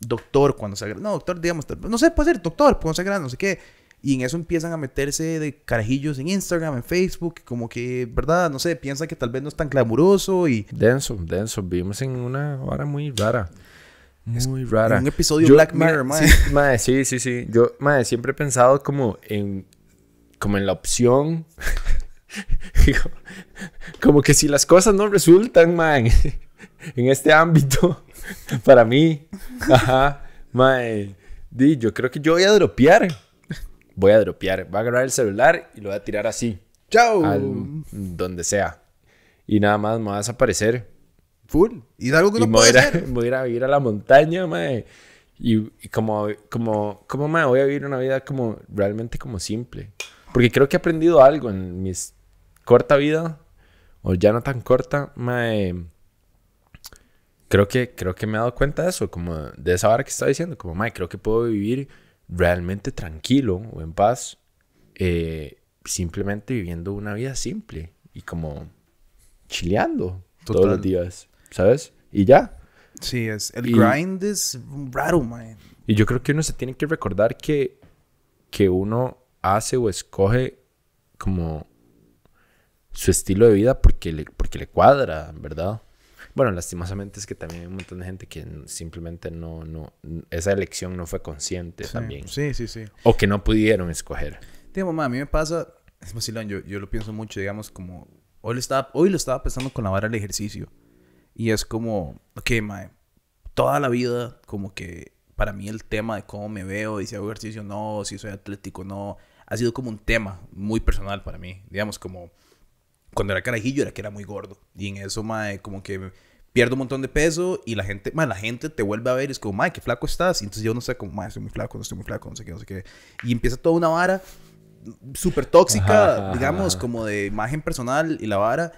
doctor cuando sea No, doctor, digamos, no sé, puede ser doctor cuando sea grande, no sé qué. Y en eso empiezan a meterse de carajillos en Instagram, en Facebook, como que, ¿verdad? No sé, piensan que tal vez no es tan glamuroso y...
Denso, denso. Vivimos en una hora muy rara. Muy rara.
un episodio Black Mirror,
mae. Sí, sí, sí, Yo, mae, siempre he pensado como en... Como en la opción... [LAUGHS] como que si las cosas no resultan, mae, en este ámbito, [LAUGHS] para mí, ajá, mae, di, yo creo que yo voy a dropear voy a dropear. Voy a agarrar el celular y lo voy a tirar así.
¡Chao!
donde sea. Y nada más me va a desaparecer.
Full. Y algo que no
puedo hacer. [LAUGHS] Voy a ir a la montaña, mae. Y, como, como, como, mae, voy a vivir una vida como realmente como simple. Porque creo que he aprendido algo en mi corta vida, o ya no tan corta, mae. Creo que, creo que me he dado cuenta de eso, como de esa hora que estaba diciendo, como, mae, creo que puedo vivir realmente tranquilo o en paz, eh, simplemente viviendo una vida simple y como chileando todos los días, ¿sabes? Y ya.
Sí, es, el grind es raro, man.
Y yo creo que uno se tiene que recordar que, que uno hace o escoge como su estilo de vida porque le, porque le cuadra, ¿verdad? Bueno, lastimosamente es que también hay un montón de gente que simplemente no, no, esa elección no fue consciente también.
Sí, sí, sí.
O que no pudieron escoger.
Tío, mamá, a mí me pasa, es vacilón, yo, yo lo pienso mucho, digamos, como, hoy lo estaba, hoy lo estaba pensando con la vara del ejercicio. Y es como, ok, mae, toda la vida, como que para mí el tema de cómo me veo, y si hago ejercicio no, si soy atlético no, ha sido como un tema muy personal para mí. Digamos, como cuando era carajillo era que era muy gordo. Y en eso, mae, como que pierdo un montón de peso y la gente, la gente te vuelve a ver y es como, mae, qué flaco estás. Y entonces yo no sé como, mae, estoy muy flaco, no estoy muy flaco, no sé qué, no sé qué. Y empieza toda una vara súper tóxica, digamos, como de imagen personal y la vara.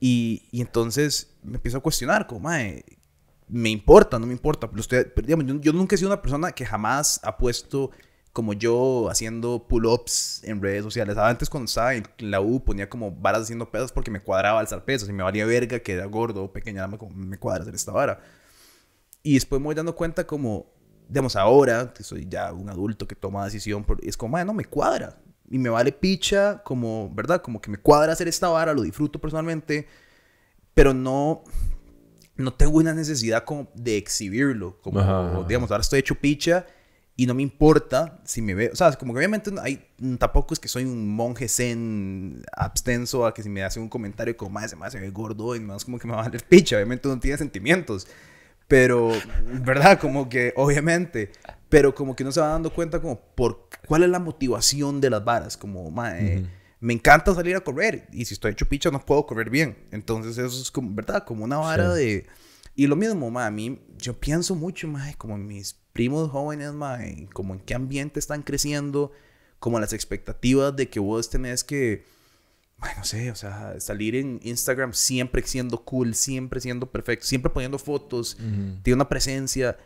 Y, y, entonces me empiezo a cuestionar, como, mae, me importa, no me importa. Pero usted, pero, digamos, yo, yo nunca he sido una persona que jamás ha puesto como yo haciendo pull-ups en redes sociales. Antes cuando estaba en la U ponía como varas haciendo pesas porque me cuadraba alzar pesas y me valía verga que era gordo o pequeña, me, me cuadra hacer esta vara. Y después me voy dando cuenta como, digamos, ahora que soy ya un adulto que toma decisión, es como, no me cuadra. Y me vale picha, como, ¿verdad? Como que me cuadra hacer esta vara, lo disfruto personalmente, pero no, no tengo una necesidad como de exhibirlo. Como,
Ajá.
digamos, ahora estoy hecho picha y no me importa si me veo. O sea, como que obviamente hay, tampoco es que soy un monje zen abstenso a que si me hace un comentario como, más me se ve gordo y más como que me va a valer picha. Obviamente uno tiene sentimientos. Pero, ¿verdad? Como que, obviamente. Pero como que no se va dando cuenta como por cuál es la motivación de las varas. Como, mae, me encanta salir a correr. Y si estoy hecho picha no puedo correr bien. Entonces eso es como, ¿verdad? Como una vara
Sí.
de... Y lo mismo, mae, a mí, yo pienso mucho, mae, como en mis primos jóvenes, mae, como en qué ambiente están creciendo, como las expectativas de que vos tenés que, ay, no sé, o sea, salir en Instagram siempre siendo cool, siempre siendo perfecto, siempre poniendo fotos, tiene una presencia,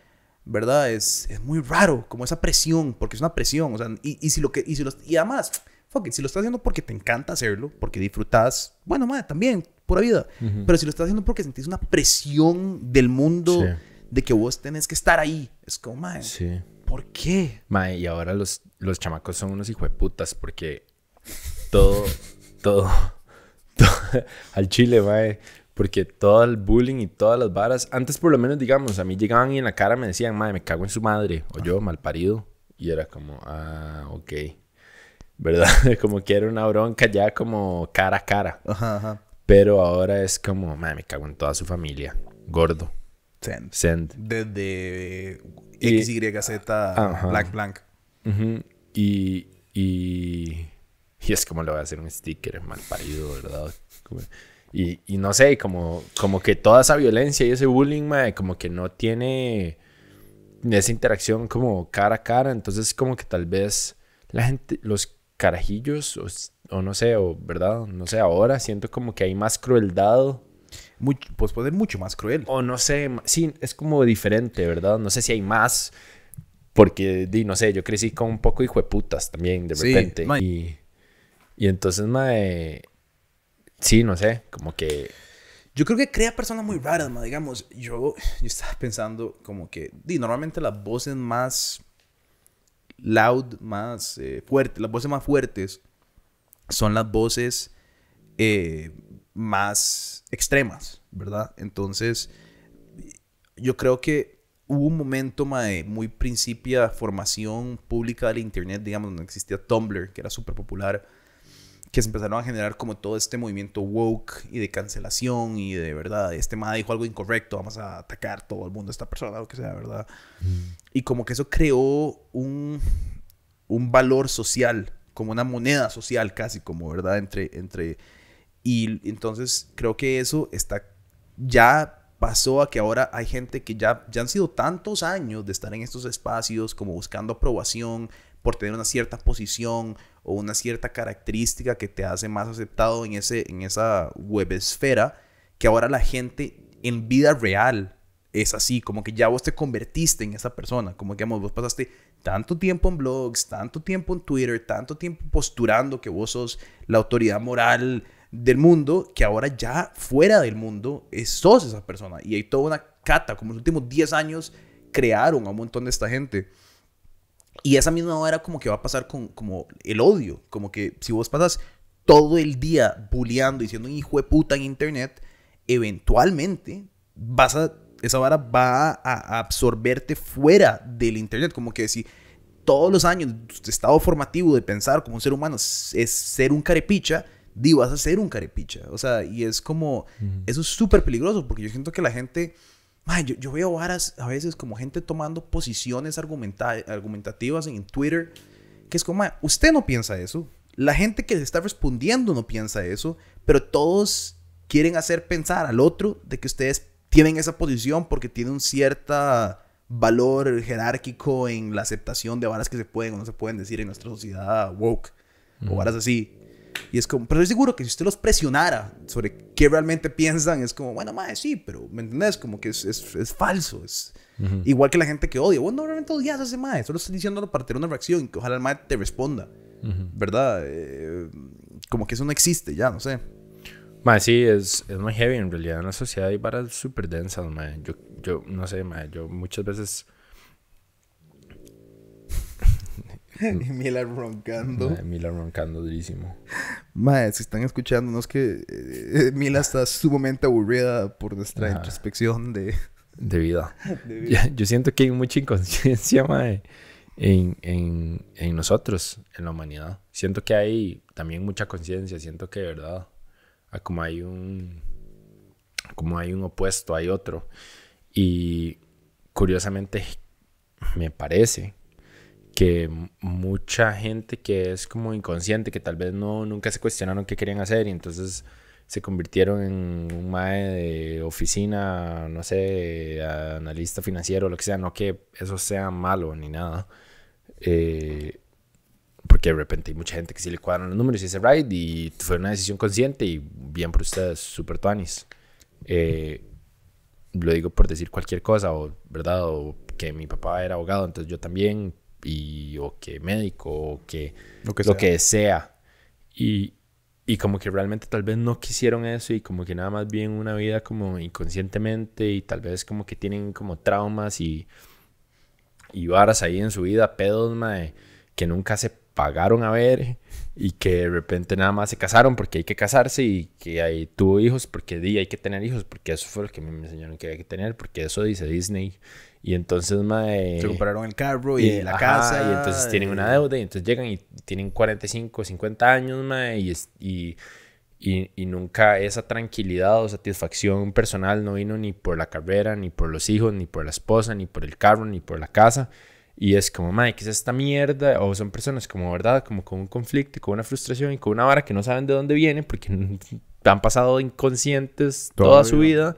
¿verdad? Es, es muy raro, como esa presión, porque es una presión, o sea, y, y si lo que, y si los, y además, fuck it, si lo estás haciendo porque te encanta hacerlo, porque disfrutas, bueno, madre, también, pura vida, pero si lo estás haciendo porque sentís una presión del mundo
Sí.
De que vos tenés que estar ahí, es como, madre,
Sí.
¿por qué?
Mae, y ahora los, los chamacos son unos hijueputas porque todo, todo, [LAUGHS] todo- al chile, mae, porque todo el bullying y todas las varas, antes por lo menos, digamos, a mí llegaban y en la cara me decían, mae, me cago en su madre, o yo, mal parido, y era como, ah, ok, ¿verdad? [LAUGHS] como que era una bronca ya como cara a cara,
Ajá, ajá.
pero ahora es como, mae, me cago en toda su familia, gordo,
Send.
send.
Desde
Y-
XYZ
Ajá.
blank blank.
Y, y, y es como le voy a hacer un sticker mal parido, ¿verdad? Y, y no sé, como, como que toda esa violencia y ese bullying, como que no tiene esa interacción como cara a cara. Entonces, como que tal vez la gente, los carajillos, o, o no sé, o verdad, no sé, ahora siento como que hay más crueldad.
Mucho, pues puede ser mucho más cruel.
O no sé, sí, es como diferente, ¿verdad? No sé si hay más. Porque, di, no sé, yo crecí con un poco hijo de putas también, de
Sí,
repente.
ma-
y, y entonces, mae, sí, no sé, como que.
Yo creo que crea personas muy raras, ma. Digamos, yo, yo estaba pensando como que, di, normalmente las voces más loud, más eh, fuertes, las voces más fuertes son las voces eh, más extremas, ¿verdad? Entonces, yo creo que hubo un momento ma, de muy principia formación pública del internet, digamos, donde existía Tumblr, que era súper popular, que se empezaron a generar como todo este movimiento woke y de cancelación y de verdad, este ma dijo algo incorrecto, vamos a atacar todo el mundo a esta persona, lo que sea, ¿verdad? Y como que eso creó un, un valor social, como una moneda social casi, como, ¿verdad? Entre, entre... Y entonces creo que eso está ya pasó a que ahora hay gente que ya, ya han sido tantos años de estar en estos espacios como buscando aprobación por tener una cierta posición o una cierta característica que te hace más aceptado en, ese, en esa webesfera, que ahora la gente en vida real es así, como que ya vos te convertiste en esa persona, como que digamos, vos pasaste tanto tiempo en blogs, tanto tiempo en Twitter, tanto tiempo posturando que vos sos la autoridad moral del mundo, que ahora ya fuera del mundo es- sos esa persona. Y hay toda una cata, como los últimos 10 años crearon a un montón de esta gente. Y esa misma hora como que va a pasar con como el odio, como que si vos pasas todo el día bulleando y siendo un hijo de puta en internet, eventualmente vas a esa vara va a, absorberte fuera del internet, como que si todos los años tu estado formativo de pensar como un ser humano es ser un carepicha, di vas a ser un carepicha, o sea, y es como eso es súper peligroso porque yo siento que la gente Mae, yo, yo veo varas a veces como gente tomando posiciones argumenta- argumentativas en Twitter, que es como, usted no piensa eso, la gente que le está respondiendo no piensa eso, pero todos quieren hacer pensar al otro de que ustedes tienen esa posición porque tienen un cierto valor jerárquico en la aceptación de varas que se pueden o no se pueden decir en nuestra sociedad woke o varas así. Y es como, pero estoy seguro que si usted los presionara sobre qué realmente piensan, es como, bueno, mae, sí, pero, ¿me entendés? Como que es, es, es falso. Es igual que la gente que odia. Bueno, no realmente odias a ese mae, solo estás diciéndolo para tener una reacción, que ojalá el mae te responda. ¿Verdad? Eh, como que eso no existe ya, no sé.
Mae, sí, es, es muy heavy. En realidad, en la sociedad hay varas súper densas, mae. Yo, yo, no sé, mae, yo muchas veces... [LAUGHS]
y Mila roncando.
Mila roncando durísimo.
Mae, si están escuchando, no es que eh, Mila está sumamente aburrida por nuestra
Ajá.
introspección de... [LAUGHS]
De vida.
de vida.
Ya- Yo siento que hay mucha inconsciencia, mae, en, en, en nosotros, en la humanidad. Siento que hay también mucha conciencia. Siento que, de verdad, como hay un... Como hay un opuesto, hay otro. Y curiosamente, me parece que mucha gente que es como inconsciente, que tal vez no nunca se cuestionaron qué querían hacer y entonces se convirtieron en un mae de oficina, no sé, analista financiero, lo que sea, no que eso sea malo ni nada. Eh, porque de repente hay mucha gente que sí le cuadran los números y dice right y fue una decisión consciente y bien por ustedes, super tuanis. Eh, lo digo por decir cualquier cosa, o verdad, o que mi papá era abogado, entonces yo también, y, o que médico, o que
Lo que
lo
sea.
que sea. Y, y como que realmente tal vez no quisieron eso y como que nada más viven una vida como inconscientemente y tal vez como que tienen como traumas y, y varas ahí en su vida, pedos, mae, que nunca se pagaron a ver y que de repente nada más se casaron porque hay que casarse y que ahí tuvo hijos porque di hay que tener hijos porque eso fue lo que me enseñaron que hay que tener porque eso dice Disney y entonces mae
Se compraron el carro y, la
ajá,
casa.
Y entonces tienen una deuda y entonces llegan y tienen 45, 50 años, mae, y, y, y, y nunca esa tranquilidad o satisfacción personal no vino ni por la carrera, ni por los hijos, ni por la esposa, ni por el carro, ni por la casa. Y es como, mae, ¿qué es esta mierda? O son personas como, ¿verdad? Como con un conflicto y con una frustración y con una vara que no saben de dónde viene porque [LAUGHS] han pasado inconscientes toda su vida.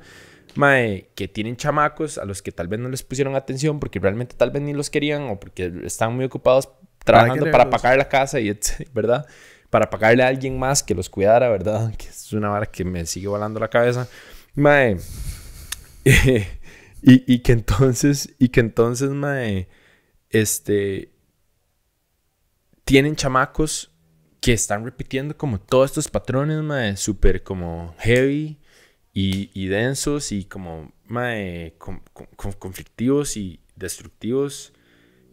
Mae, que tienen chamacos a los que tal vez no les pusieron atención porque realmente tal vez ni los querían o porque están muy ocupados trabajando para
quererlos.
pagar la casa y [LAUGHS] ¿verdad? Para pagarle a alguien más que los cuidara, ¿verdad? [LAUGHS] Que es una vara que me sigue volando la cabeza. Mae. [LAUGHS] y, y que entonces, y que entonces, mae, este, tienen chamacos que están repitiendo como todos estos patrones, mae, súper como heavy y, y densos y como, mae, con- con- con- conflictivos y destructivos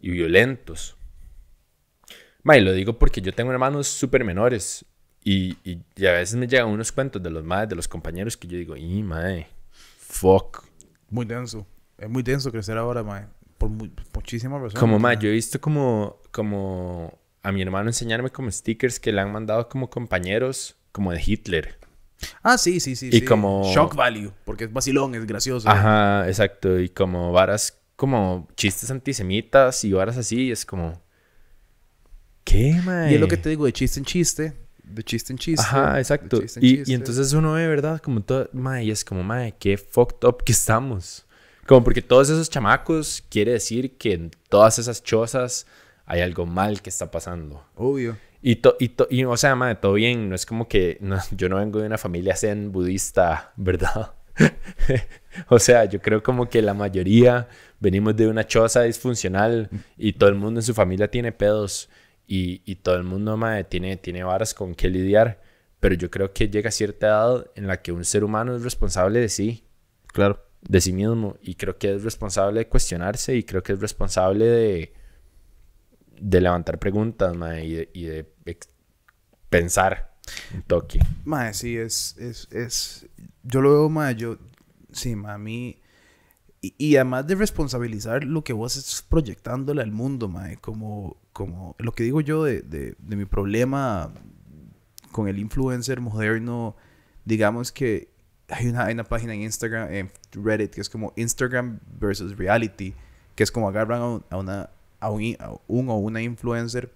y violentos. Mae, lo digo porque yo tengo hermanos súper menores y, y, y a veces me llegan unos cuentos de los maes, de los compañeros que yo digo, y mae, fuck.
Muy denso. Es muy denso crecer ahora, mae. Por mu- muchísimas razones.
Como mae. yo he visto como, como a mi hermano enseñarme como stickers que le han mandado como compañeros, como de Hitler.
Ah, sí, sí, sí.
Y
sí.
como-
Shock value. Porque es vacilón, es gracioso.
Ajá, exacto. Y como varas, como chistes antisemitas y varas así. y es como. ¿Qué, mae?
Y es lo que te digo, de chiste en chiste. De chiste en chiste.
Ajá, exacto.
chiste en
Y,
chiste.
y entonces uno ve, ¿verdad? Como todo. Mae, y es como, mae, qué fucked up que estamos. Como porque todos esos chamacos quiere decir que en todas esas chozas hay algo mal que está pasando.
Obvio.
Y, to- y, to- y, o sea, madre, todo bien. No es como que no, [LAUGHS] yo no vengo de una familia zen budista, ¿verdad? [LAUGHS] o sea, yo creo como que la mayoría venimos de una choza disfuncional y todo el mundo en su familia tiene pedos y, y todo el mundo, madre, tiene, tiene varas con que lidiar. Pero yo creo que llega cierta edad en la que un ser humano es responsable de sí
Claro.
de sí mismo y creo que es responsable de cuestionarse y creo que es responsable de, de levantar preguntas mae, y de, y de pensar un toque.
Mae, sí, es, es, es... Yo lo veo, mae, yo... Sí, mae, a mí... Y, y además de responsabilizar lo que vos estás proyectándole al mundo, mae, como, como lo que digo yo de, de, de mi problema con el influencer moderno, digamos que hay una, hay una página en Instagram, en Reddit, que es como Instagram versus reality, que es como agarran a una, a un, a un o una influencer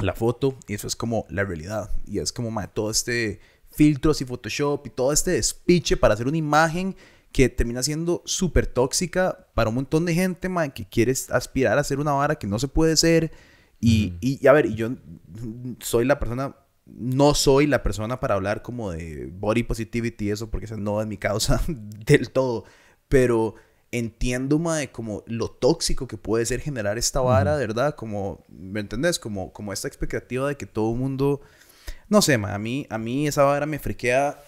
la foto y eso es como la realidad. Y es como mae, todo este filtros y Photoshop y todo este despiche para hacer una imagen que termina siendo súper tóxica para un montón de gente mae, que quiere aspirar a hacer una vara que no se puede ser. Y, y, y a ver, yo mm, soy la persona no soy la persona para hablar como de body positivity y eso, porque esa no es mi causa [LAUGHS] del todo. Pero entiendo, mae, como lo tóxico que puede ser generar esta vara, ¿verdad? Como, ¿me entendés? Como, como esta expectativa de que todo el mundo... No sé, mae, a mí, a mí esa vara me friquea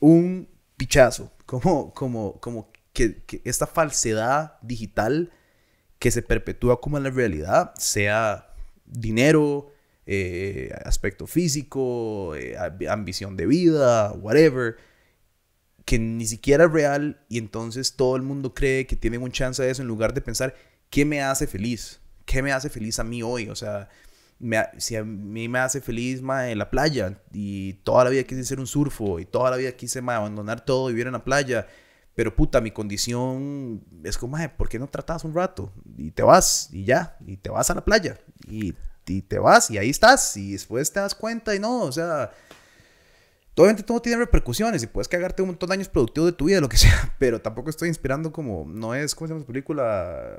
un pichazo. [LAUGHS] Como, como, como que, que esta falsedad digital que se perpetúa como en la realidad, sea dinero, eh, aspecto físico, eh, ambición de vida, whatever, que ni siquiera es real y entonces todo el mundo cree que tienen un chance de eso en lugar de pensar, ¿qué me hace feliz? ¿Qué me hace feliz a mí hoy? O sea, si a mí me hace feliz en la playa y toda la vida quise ser un surfo y toda la vida quise abandonar todo y vivir en la playa, pero puta, mi condición es como, ¿por qué no tratas un rato? Y te vas y ya, y te vas a la playa y y te vas y ahí estás y después te das cuenta y no, o sea, obviamente todo tiene repercusiones y puedes cagarte un montón de años productivos de tu vida, lo que [LAUGHS] sea, pero tampoco estoy inspirando como, no es, ¿cómo se llama esa película?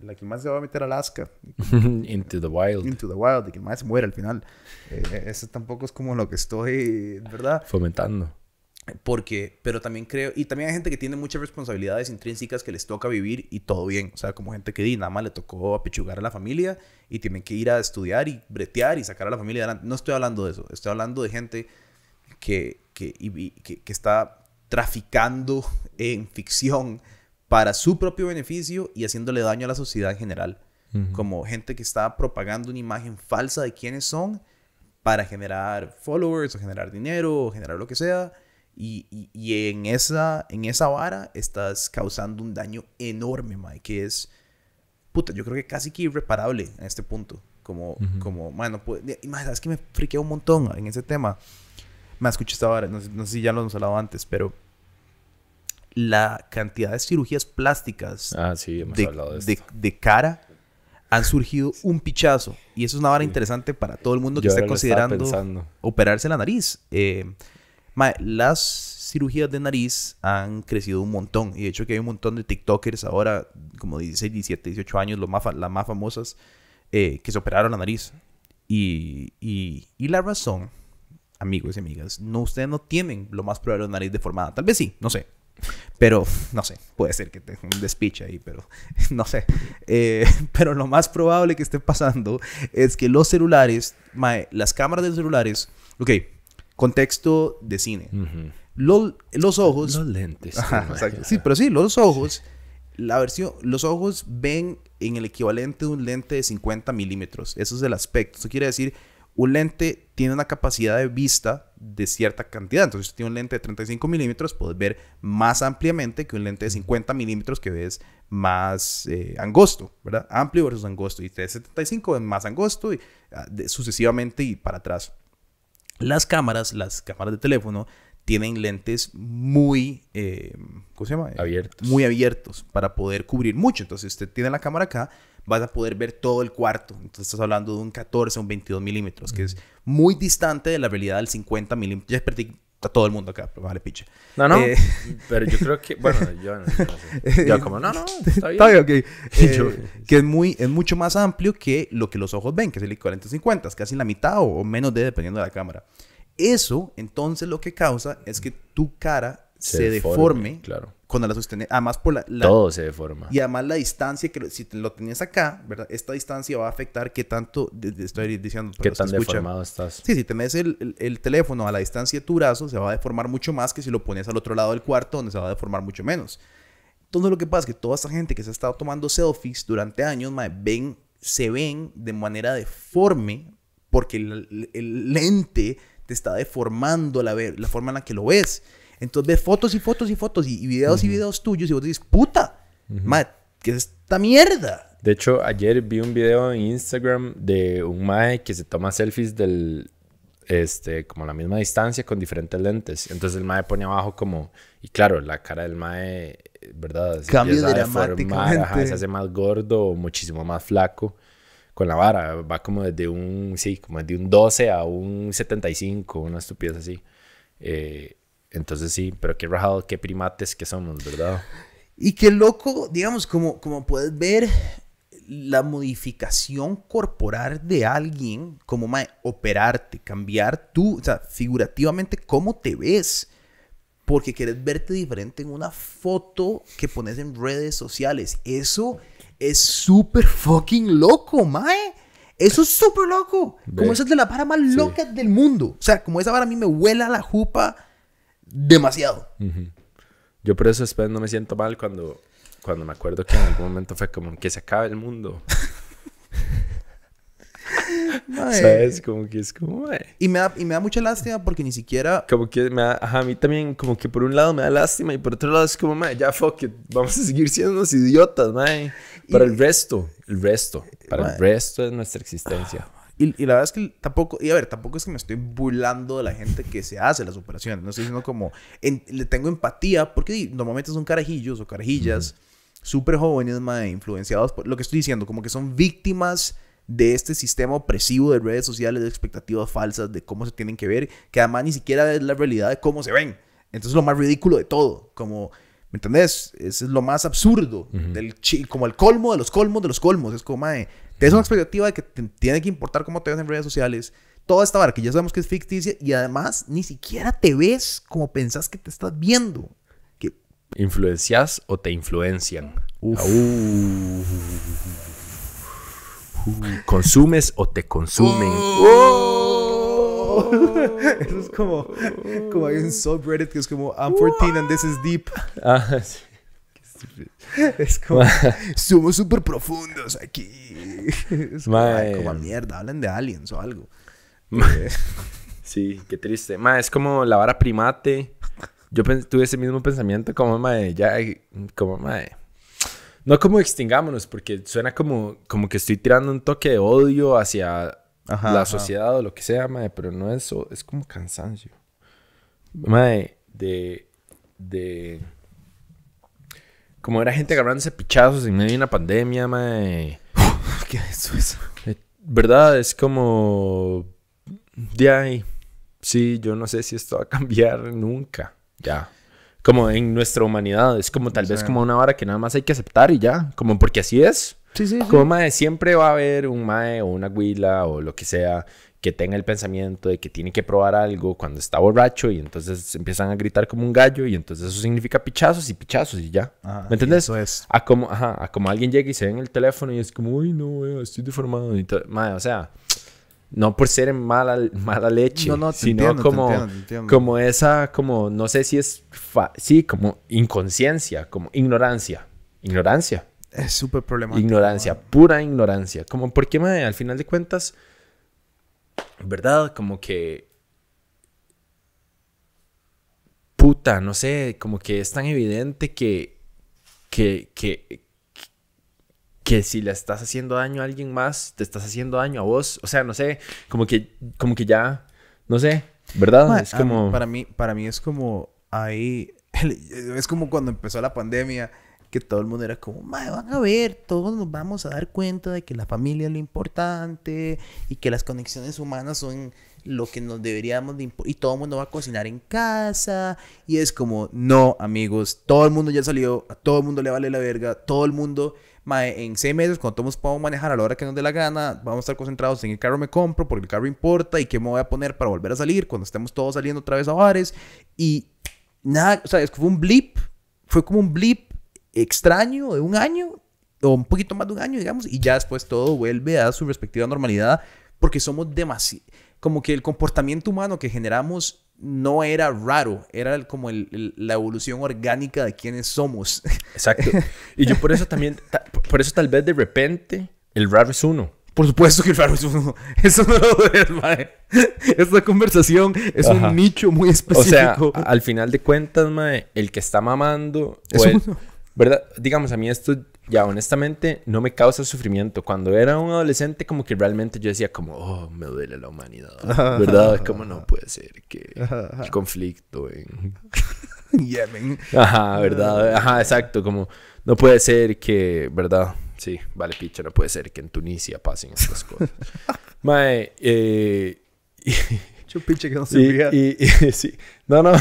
La que más se va a meter a Alaska. [LAUGHS]
Into the Wild.
Into the Wild, y que más se muere al final. Eh, eso tampoco es como lo que estoy, ¿verdad?
Fomentando.
Porque, pero también creo, y también hay gente que tiene muchas responsabilidades intrínsecas que les toca vivir y todo bien. O sea, como gente que di, nada más le tocó apechugar a la familia y tienen que ir a estudiar y bretear y sacar a la familia adelante. No estoy hablando de eso, estoy hablando de gente que, que, que, que está traficando en ficción para su propio beneficio y haciéndole daño a la sociedad en general. Como gente que está propagando una imagen falsa de quiénes son para generar followers o generar dinero o generar lo que sea y, y, en, esa, en esa vara estás causando un daño enorme, Mike, que es, puta, yo creo que casi que irreparable en este punto. Como, como, bueno, pues, es que me friquea un montón en ese tema. Me escuché esta vara, no, sé si ya lo hemos hablado antes, pero la cantidad de cirugías plásticas
ah, sí, hemos de, hablado
de, de, cara han surgido un pichazo. Y eso es una vara interesante para todo el mundo que esté considerando operarse la nariz. Eh, las cirugías de nariz han crecido un montón. Y de hecho que hay un montón de TikTokers ahora, como 16, 17, 18 años, los más, las más famosas, eh, que se operaron la nariz. Y, y, y, la razón, amigos y amigas, no, ustedes no tienen lo más probable una nariz deformada. Tal vez sí, no sé. Pero, no sé, puede ser que tenga un despiche ahí, pero [LAUGHS] no sé. Eh, [LAUGHS] pero lo más probable que esté pasando es que los celulares, las cámaras de los celulares, ok, contexto de cine. los, los, ojos.
Los lentes.
Sí, pero sí, los ojos. La versión, los ojos ven en el equivalente de un lente de 50 milímetros. Eso es el aspecto. Eso quiere decir, un lente tiene una capacidad de vista de cierta cantidad. Entonces, si tiene un lente de 35 milímetros, puedes ver más ampliamente que un lente de 50 milímetros que ves más eh, angosto, ¿verdad? Amplio versus angosto. Y de 75 es más angosto y ah, sucesivamente y para atrás. Las cámaras, las cámaras de teléfono, tienen lentes muy, eh, ¿cómo se llama?
Abiertos.
Muy abiertos para poder cubrir mucho. Entonces, usted tiene la cámara acá, vas a poder ver todo el cuarto. Entonces, estás hablando de un 14 o un 22 milímetros, que es muy distante de la realidad del 50 milímetros. Ya perdí a todo el mundo acá, pero vale, piche.
No, no. Eh, [LAUGHS] pero yo creo que, bueno, yo, no, [LAUGHS] yo como, no, no, [LAUGHS] está bien. Está bien, ok.
Eh, que es, muy, es mucho más amplio que lo que los ojos ven, que es el equivalente 50, es casi la mitad o, menos de, dependiendo de la cámara. Eso, entonces, lo que causa es que tu cara se, deforme,
claro
cuando la sostenes. Además, por la,
Todo se deforma.
Y además, la distancia, que si lo tenías acá, ¿verdad? Esta distancia va a afectar qué tanto. Estoy diciendo.
Qué tan deformado estás.
Sí, si tenés el, el, teléfono a la distancia de tu brazo, se va a deformar mucho más que si lo pones al otro lado del cuarto, donde se va a deformar mucho menos. Entonces, lo que pasa es que toda esta gente que se ha estado tomando selfies durante años, ven, se ven de manera deforme porque el, el lente te está deformando la, la forma en la que lo ves. Entonces ves fotos y fotos y fotos y, videos y videos tuyos y vos dices, puta, ¿qué es esta mierda?
De hecho, ayer vi un video en Instagram de un mae que se toma selfies del, este, como la misma distancia con diferentes lentes. Entonces el mae pone abajo como, y claro, la cara del mae, ¿verdad?
Se Cambia dramáticamente.
se hace más gordo o muchísimo más flaco con la vara. Va como desde un, sí, como desde un 12 a un 75, una estupidez así. Eh, entonces sí, pero qué rajado, qué primates que somos, ¿verdad?
Y qué loco, digamos, como, como puedes ver, la modificación corporal de alguien, como mae, operarte, cambiar tú, o sea, figurativamente cómo te ves. Porque quieres verte diferente en una foto que pones en redes sociales. Eso es súper fucking loco, mae. Eso es súper loco. Como esa es de la vara más
Sí.
loca del mundo. O sea, como esa vara a mí me huela la jupa demasiado.
Yo por eso después no me siento mal cuando, cuando me acuerdo que en algún momento fue como que se acaba el mundo. [LAUGHS] ¿Sabes? Como que es como, mae,
Y me, da, y me da mucha lástima porque ni siquiera...
Como que me da, ajá, a mí también, como que por un lado me da lástima y por otro lado es como, mae, ya fuck it, vamos a seguir siendo unos idiotas, mae. Para
Y-
el resto, el resto, para el resto de nuestra existencia.
Y, y la verdad es que tampoco, y a ver, tampoco es que me estoy burlando de la gente que se hace las operaciones. No estoy diciendo como, en- le tengo empatía, porque normalmente son carajillos o carajillas súper jóvenes, mae, influenciados por lo que estoy diciendo, como que son víctimas de este sistema opresivo de redes sociales, de expectativas falsas, de cómo se tienen que ver, que además ni siquiera es la realidad de cómo se ven. Entonces es lo más ridículo de todo, como, ¿me entendés? Eso es lo más absurdo, del chi- como el colmo de los colmos de los colmos. Es como, mae, te una expectativa de que te tiene que importar cómo te ves en redes sociales. Toda esta que ya sabemos que es ficticia y además ni siquiera te ves como pensás que te estás viendo. Que,
¿Influencias o te influencian?
Uf.
¿Consumes o te consumen? [LAUGHS]
Eso es como, como hay un subreddit que es como I'm 14 and this is deep.
Ah, [LAUGHS] sí.
Es como [LAUGHS] somos súper profundos aquí. Es como, ay, mierda, hablan de aliens o algo. [LAUGHS]
Sí, qué triste. Ma, es como la vara primate. Yo tuve ese mismo pensamiento como, mae, ya, como, mae. No como extingámonos, porque suena como, como que estoy tirando un toque de odio hacia
Ajá,
la
ajá.
sociedad o lo que sea, mae, pero no es eso, es como cansancio. Mae, de, de... Como era gente agarrándose pichazos en medio de una pandemia, mae.
¿Qué es eso?
Eh, ¿Verdad? Es como... De ahí. Sí, yo no sé si esto va a cambiar nunca. Ya. Como en nuestra humanidad. Es como tal vez
Sí.
como una vara que nada más hay que aceptar y ya. Como porque así es.
Sí, sí, sí.
Como mae, siempre va a haber un mae o una huila o lo que sea que tenga el pensamiento de que tiene que probar algo cuando está borracho y entonces empiezan a gritar como un gallo y entonces eso significa pichazos y pichazos y ya.
Ajá,
¿Me entendés?
Eso es.
A como, ajá, a como alguien llega y se ve en el teléfono y es como, uy, no, wea, estoy deformado. Y mae, o sea, no por ser en mala, mala leche,
No, no, te
sino
entiendo, te
como,
entiendo, te entiendo.
como esa, como, no sé si es, fa- sí, como inconsciencia, como ignorancia. Ignorancia.
Es súper problemático.
Ignorancia, pura ignorancia. Como, porque, mae, al final de cuentas, ¿verdad? Como que. Puta, no sé, como que es tan evidente que. que. que. que si le estás haciendo daño a alguien más, te estás haciendo daño a vos. O sea, no sé, como que. como que ya. No sé, ¿verdad? Es como.
para mí, para mí es como ahí. [LAUGHS] Es como cuando empezó la pandemia. Que todo el mundo era como, "Mae, van a ver, todos nos vamos a dar cuenta de que la familia es lo importante y que las conexiones humanas son lo que nos deberíamos de y todo el mundo va a cocinar en casa y es como, no, amigos, todo el mundo ya salió, a todo el mundo le vale la verga, todo el mundo, mae, en seis meses, cuando todos podamos manejar a la hora que nos dé la gana, vamos a estar concentrados en el carro me compro, porque el carro importa y qué me voy a poner para volver a salir cuando estemos todos saliendo otra vez a bares y nada, o sea, es que fue un blip, fue como un blip extraño de un año o un poquito más de un año, digamos, y ya después todo vuelve a su respectiva normalidad porque somos demasiado, como que el comportamiento humano que generamos no era raro, era como el- el- la evolución orgánica de quienes somos.
Exacto. [LAUGHS] Y yo por eso también. ta- por eso tal vez de repente el raro es uno.
Por supuesto que el raro es uno. [LAUGHS] Eso no lo dudes, mae. Esta conversación es
Ajá.
un nicho muy
O
específico.
sea, a- al final de cuentas, mae, el que está mamando.
Es
o el-
uno.
¿Verdad? Digamos, a mí esto ya honestamente no me causa sufrimiento. Cuando era un adolescente, como que realmente yo decía, como, oh, me duele la humanidad. [LAUGHS] ¿Verdad? Como no puede ser que [LAUGHS] el conflicto en. [LAUGHS]
Yemen.
Ajá, ¿verdad? Ajá, exacto. Como, no puede ser que, ¿verdad? Sí, vale, picha, no puede ser que en Tunisia pasen estas cosas. Mae, eh.
Yo pinche que no se
Y, y- y- sí. No, no.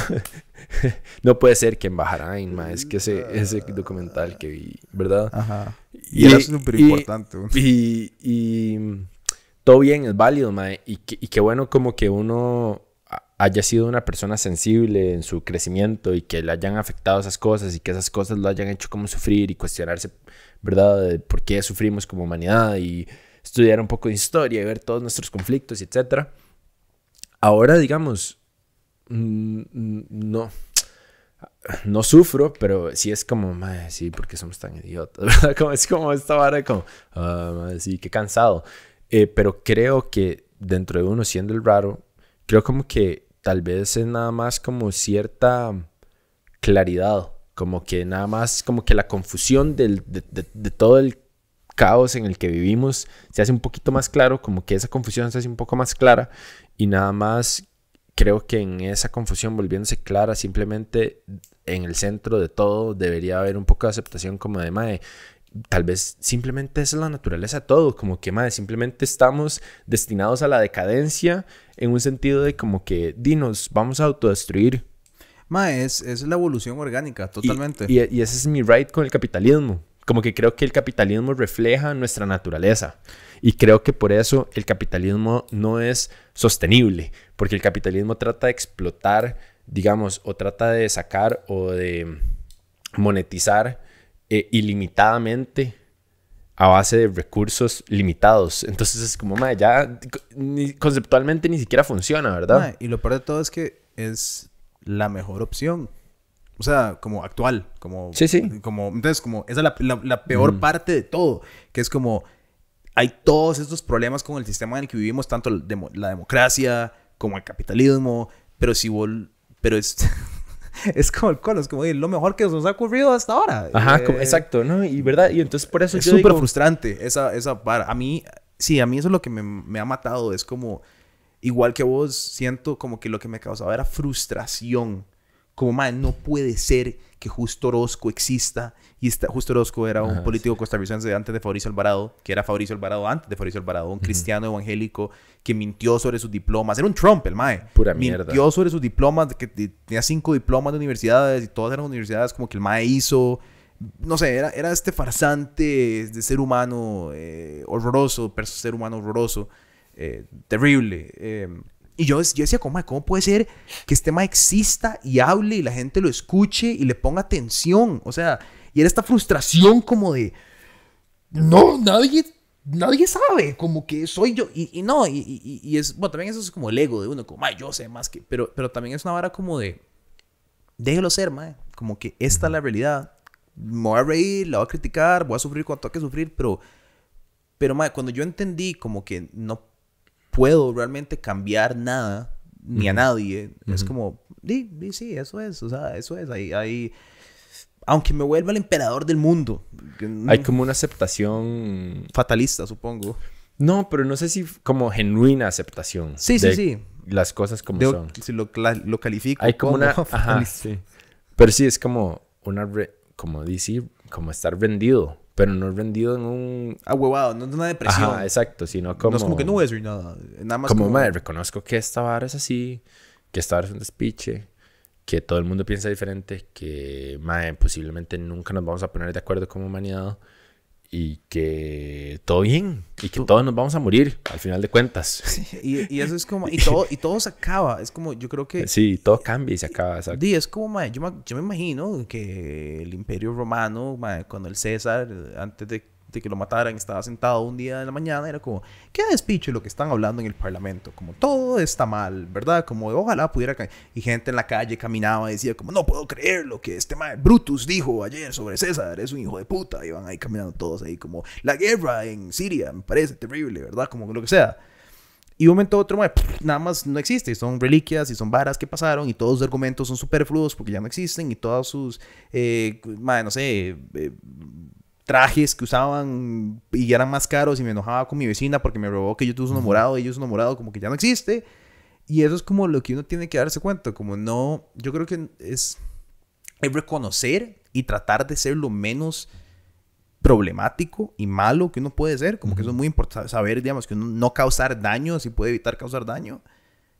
[LAUGHS] no puede ser que en Bahrein, ma, es que ese, ese documental que vi, ¿verdad?
Ajá. Y, era súper importante.
Y, y, todo bien, es válido, ma, y, y qué bueno como que uno haya sido una persona sensible en su crecimiento y que le hayan afectado esas cosas y que esas cosas lo hayan hecho como sufrir y cuestionarse, ¿verdad?, de por qué sufrimos como humanidad y estudiar un poco de historia y ver todos nuestros conflictos y etcétera. Ahora, digamos, no, no sufro, pero sí es como, madre, sí, porque somos tan idiotas, [LAUGHS] ¿verdad? Como, es como esta vara, como, ah, sí, qué cansado. Eh, pero creo que dentro de uno, siendo el raro, creo como que tal vez es nada más como cierta claridad, como que nada más como que la confusión del, de, de, todo el caos en el que vivimos se hace un poquito más claro, como que esa confusión se hace un poco más clara y nada más creo que en esa confusión volviéndose clara, simplemente en el centro de todo debería haber un poco de aceptación como de, mae, tal vez simplemente esa es la naturaleza de todo, como que, mae, simplemente estamos destinados a la decadencia en un sentido de como que, dinos, vamos a autodestruir.
Mae, es, es la evolución orgánica, totalmente.
Y, y, ese es mi right con el capitalismo. Como que creo que el capitalismo refleja nuestra naturaleza. Y creo que por eso el capitalismo no es sostenible, porque el capitalismo trata de explotar, digamos, o trata de sacar o de monetizar eh, ilimitadamente a base de recursos limitados. Entonces es como, madre, ya conceptualmente ni siquiera funciona, ¿verdad?
y lo peor de todo es que es la mejor opción. O sea, como actual, como...
Sí, sí.
Como, entonces, como, esa es la, la, peor parte de todo, que es como, hay todos estos problemas con el sistema en el que vivimos, tanto la democracia como el capitalismo, pero si vos, pero es... [LAUGHS] es como el colo, es como lo mejor que nos ha ocurrido hasta ahora.
Ajá, eh, exacto, ¿no? Y verdad, y entonces por eso
es súper frustrante esa, esa para. A mí, sí, a mí eso es lo que me, me ha matado, es como, igual que vos, siento como que lo que me causaba era frustración. Como, man, no puede ser que Justo Orozco exista. Y está, Justo Orozco era un político costarricense antes de Fabricio Alvarado, que era Fabricio Alvarado antes de Fabricio Alvarado, un cristiano evangélico que mintió sobre sus diplomas. Era un Trump, el mae.
Pura mierda.
Mintió sobre sus diplomas, que tenía cinco diplomas de universidades y todas eran universidades como que el mae hizo. No sé, era, era este farsante de ser humano eh, horroroso, ser humano horroroso, eh, terrible. Eh, y yo, yo decía, ¿cómo, ¿cómo puede ser que este tema exista y hable y la gente lo escuche y le ponga atención? O sea, y era esta frustración como de, no, nadie, nadie sabe, como que soy yo. Y, no, y, y, es, bueno, también eso es como el ego de uno, como, yo sé más que, pero, pero también es una vara como de, déjelo ser, mae, como que esta es la realidad. Me voy a reír, la voy a criticar, voy a sufrir cuando tengo que sufrir, pero, pero, mae, cuando yo entendí como que no puedo realmente cambiar nada ni a nadie. Es como, sí, sí, eso es, o sea, eso es. Ahí, ahí, aunque me vuelva el emperador del mundo.
Hay como una aceptación
fatalista, supongo.
No, pero no sé si como genuina aceptación.
Sí, sí, sí.
Las cosas como son.
Si lo, lo, califico.
Hay como, una. [LAUGHS] Ajá, sí. Pero sí, es como una. como decir, como estar rendido pero no rendido en un...
Ahuevado, no es una depresión.
Ajá, exacto, sino como...
No es como que no voy a decir nada, nada más
como... Como, reconozco que esta vara es así, que esta vara es un despiche, que todo el mundo piensa diferente, que, madre, posiblemente nunca nos vamos a poner de acuerdo como humanidad, y que todo bien y que todos nos vamos a morir al final de cuentas. [LAUGHS]
y, eso es como [LAUGHS] y todo y todo se acaba, es como yo creo que
Sí, todo cambia y se acaba, exacto.
Y es como yo me imagino que el Imperio Romano, cuando el César antes de que lo mataran, estaba sentado un día de la mañana, era como, qué despicho lo que están hablando en el Parlamento, como todo está mal, ¿verdad? Como ojalá pudiera. Y gente en la calle caminaba y decía como, no puedo creer lo que este man Brutus dijo ayer sobre César, es un hijo de puta. Y van ahí caminando todos ahí como, la guerra en Siria me parece terrible, ¿verdad? Como lo que sea. Y un momento otro, nada más no existe. Son reliquias y son varas que pasaron y todos los argumentos son superfluos porque ya no existen y todas sus, eh, no sé, eh, trajes que usaban y eran más caros y me enojaba con mi vecina porque me robó que yo tuve uno morado y ellos uno morado como que ya no existe. Y eso es como lo que uno tiene que darse cuenta, como no, yo creo que es, es reconocer y tratar de ser lo menos problemático y malo que uno puede ser, como que eso es muy importante, saber, digamos, que uno no causar daño, si puede evitar causar daño.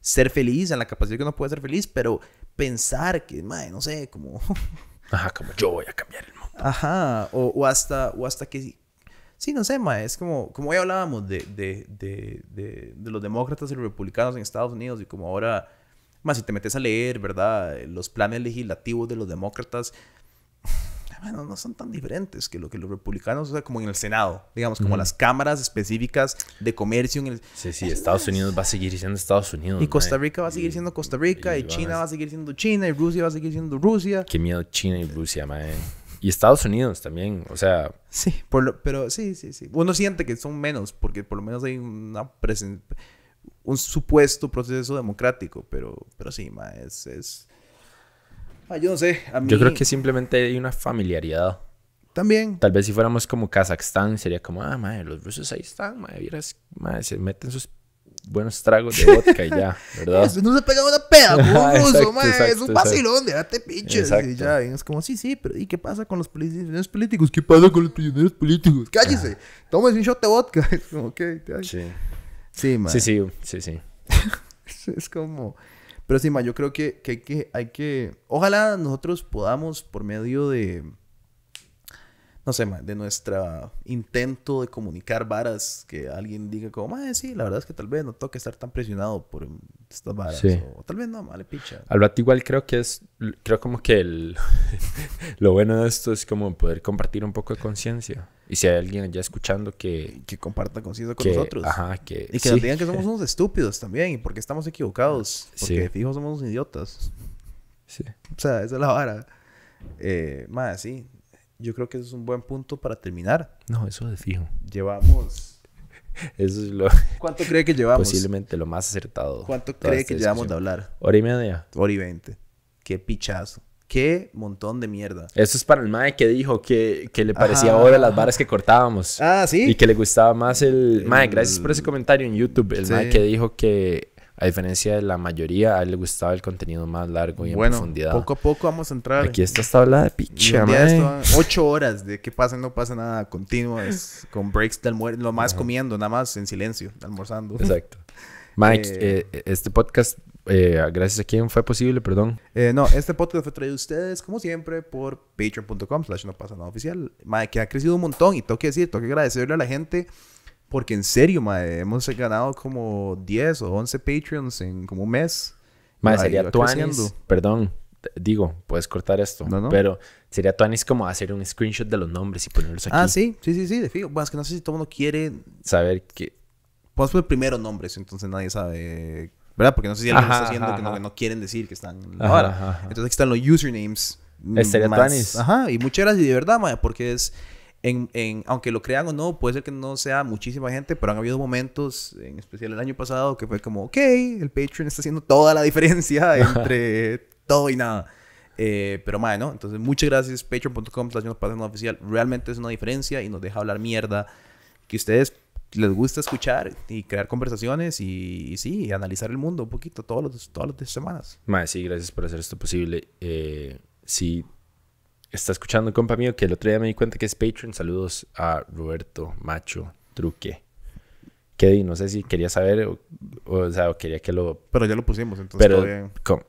ser feliz, en la capacidad que uno puede ser feliz, pero pensar que, mae, no sé, como...
Ajá, como yo voy a cambiar el.
Ajá, o, o hasta, o hasta que... Sí, no sé, mae, es como, como hoy hablábamos de, de, de, de, los demócratas y los republicanos en Estados Unidos y como ahora, más si te metes a leer, ¿verdad? Los planes legislativos de los demócratas, [SIGHS] bueno, no son tan diferentes que lo que los republicanos, o sea, como en el Senado, digamos, como
Ujú.
las cámaras específicas de comercio en el...
Sí, sí, Estados Unidos va a seguir siendo Estados Unidos.
Y Costa
mae.
Rica va a seguir
Y-
siendo Costa Rica, y,
van
China
a-
va a seguir siendo China, y Rusia va a seguir siendo Rusia.
Qué miedo China y Rusia, mae. Y Estados Unidos también, o sea,
Sí, por lo- pero sí, sí, sí. Uno siente que son menos, porque por lo menos hay una presen- un supuesto proceso democrático, pero, pero sí, ma, es... es... Ah, yo no sé, a mí
yo creo que simplemente hay una familiaridad.
también...
Tal vez si fuéramos como Kazajstán, sería como, ah, mae, los rusos ahí están, mae, vieras, mae, se meten sus buenos tragos de vodka y ya, [LAUGHS] ¿verdad?
Eso no se pega una peda con un ruso,
exacto,
ma, es un vacilón, déjate pinches. Y ya, y es como, sí, sí, pero ¿y qué pasa con los prisioneros políticos? ¿Qué pasa con los prisioneros políticos? Cállese, tómese un shot de vodka. [LAUGHS] Es como, ok, ya.
Sí.
Sí.
Sí, sí, sí, sí. [LAUGHS]
Es como... Pero sí, ma, yo creo que, que, hay que hay que... Ojalá nosotros podamos, por medio de... No sé, ma, de nuestro intento de comunicar varas, que alguien diga como, ma, sí, la verdad es que tal vez no toca estar tan presionado por estas varas.
Sí.
O tal vez no, vale, picha.
Al rato igual creo que es, creo como que el, [LAUGHS] lo bueno de esto es como poder compartir un poco de conciencia. Y si hay alguien allá escuchando que,
Que comparta conciencia con
que
nosotros.
ajá, que,
Y que
sí.
nos digan que somos [LAUGHS] unos estúpidos también, y porque estamos equivocados. Porque
Sí.
fijo somos unos idiotas.
Sí.
O sea, esa es la vara. Eh, más, sí. Yo creo que eso es un buen punto para terminar.
No, eso de fijo.
Llevamos. [LAUGHS]
Eso es lo
¿Cuánto cree que llevamos?
posiblemente lo más acertado.
¿Cuánto cree que llevamos de hablar?
Hora y media.
Hora y veinte. Qué pichazo. Qué montón de mierda.
Eso es para el mae que dijo que, que le parecía ahora las varas que cortábamos.
Ah, sí.
Y que le gustaba más el...
El-
Mae, gracias por ese comentario en YouTube. El
Sí.
mae que dijo que, a diferencia de la mayoría, a él le gustaba el contenido más largo y en
bueno,
profundidad.
poco a poco vamos a entrar.
Aquí está esta habla de picha,
ah, ocho horas de que pasa, no pasa nada continuas, con breaks de almuerzo, lo más comiendo, nada más en silencio, almorzando.
Exacto. Mike,
Eh,
eh, este podcast, eh, gracias a quién fue posible, perdón.
Eh, no, este podcast fue traído a ustedes, como siempre, por patreon.com slash no pasa nada oficial. Madre, que ha crecido un montón y tengo que decir, tengo que agradecerle a la gente porque en serio, madre, hemos ganado como 10 o 11 Patreons en como un mes.
Mae,
Madre,
sería Tuanis, perdón, digo, puedes cortar esto,
No, no.
pero sería Tuanis como hacer un screenshot de los nombres y ponerlos aquí.
Ah, sí, sí, sí, sí, de fijo. Bueno, es que no sé si todo el mundo quiere.
Saber que...
Podemos poner primero nombres, entonces nadie sabe. ¿Verdad? Porque no sé si alguien
Ajá,
está haciendo
ajá,
que no, que no quieren decir que están
ajá.
Entonces aquí están los usernames.
Estaría tuanis.
Ajá, y muchas gracias, y de verdad, mae, porque es. En, en, aunque lo crean o no, puede ser que no sea muchísima gente, pero han habido momentos, en especial el año pasado, que fue como, ok, el Patreon está haciendo toda la diferencia [LAUGHS] entre todo y nada. Eh, pero mae, ¿no? Entonces, muchas gracias, patreon.com oficial. Realmente es una diferencia y nos deja hablar mierda que ustedes les gusta escuchar y crear conversaciones y, y sí, y analizar el mundo un poquito todos los, todas las semanas.
Mae, sí, gracias por hacer esto posible. Eh, si está escuchando un compa mío que el otro día me di cuenta que es Patreon, saludos a Roberto Macho Truque. Que di, no sé si quería saber o, o, sea, o quería que lo...
Pero ya lo pusimos, entonces
Pero,
bien.
com-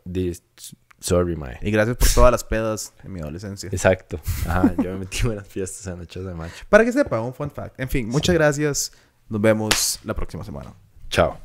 sorry, mae.
Y gracias por todas las pedas en mi adolescencia.
Exacto. Ajá, yo me metí en buenas fiestas anoches de macho.
Para que sepa, un fun fact. En fin, muchas gracias. Nos vemos la próxima semana.
Chao.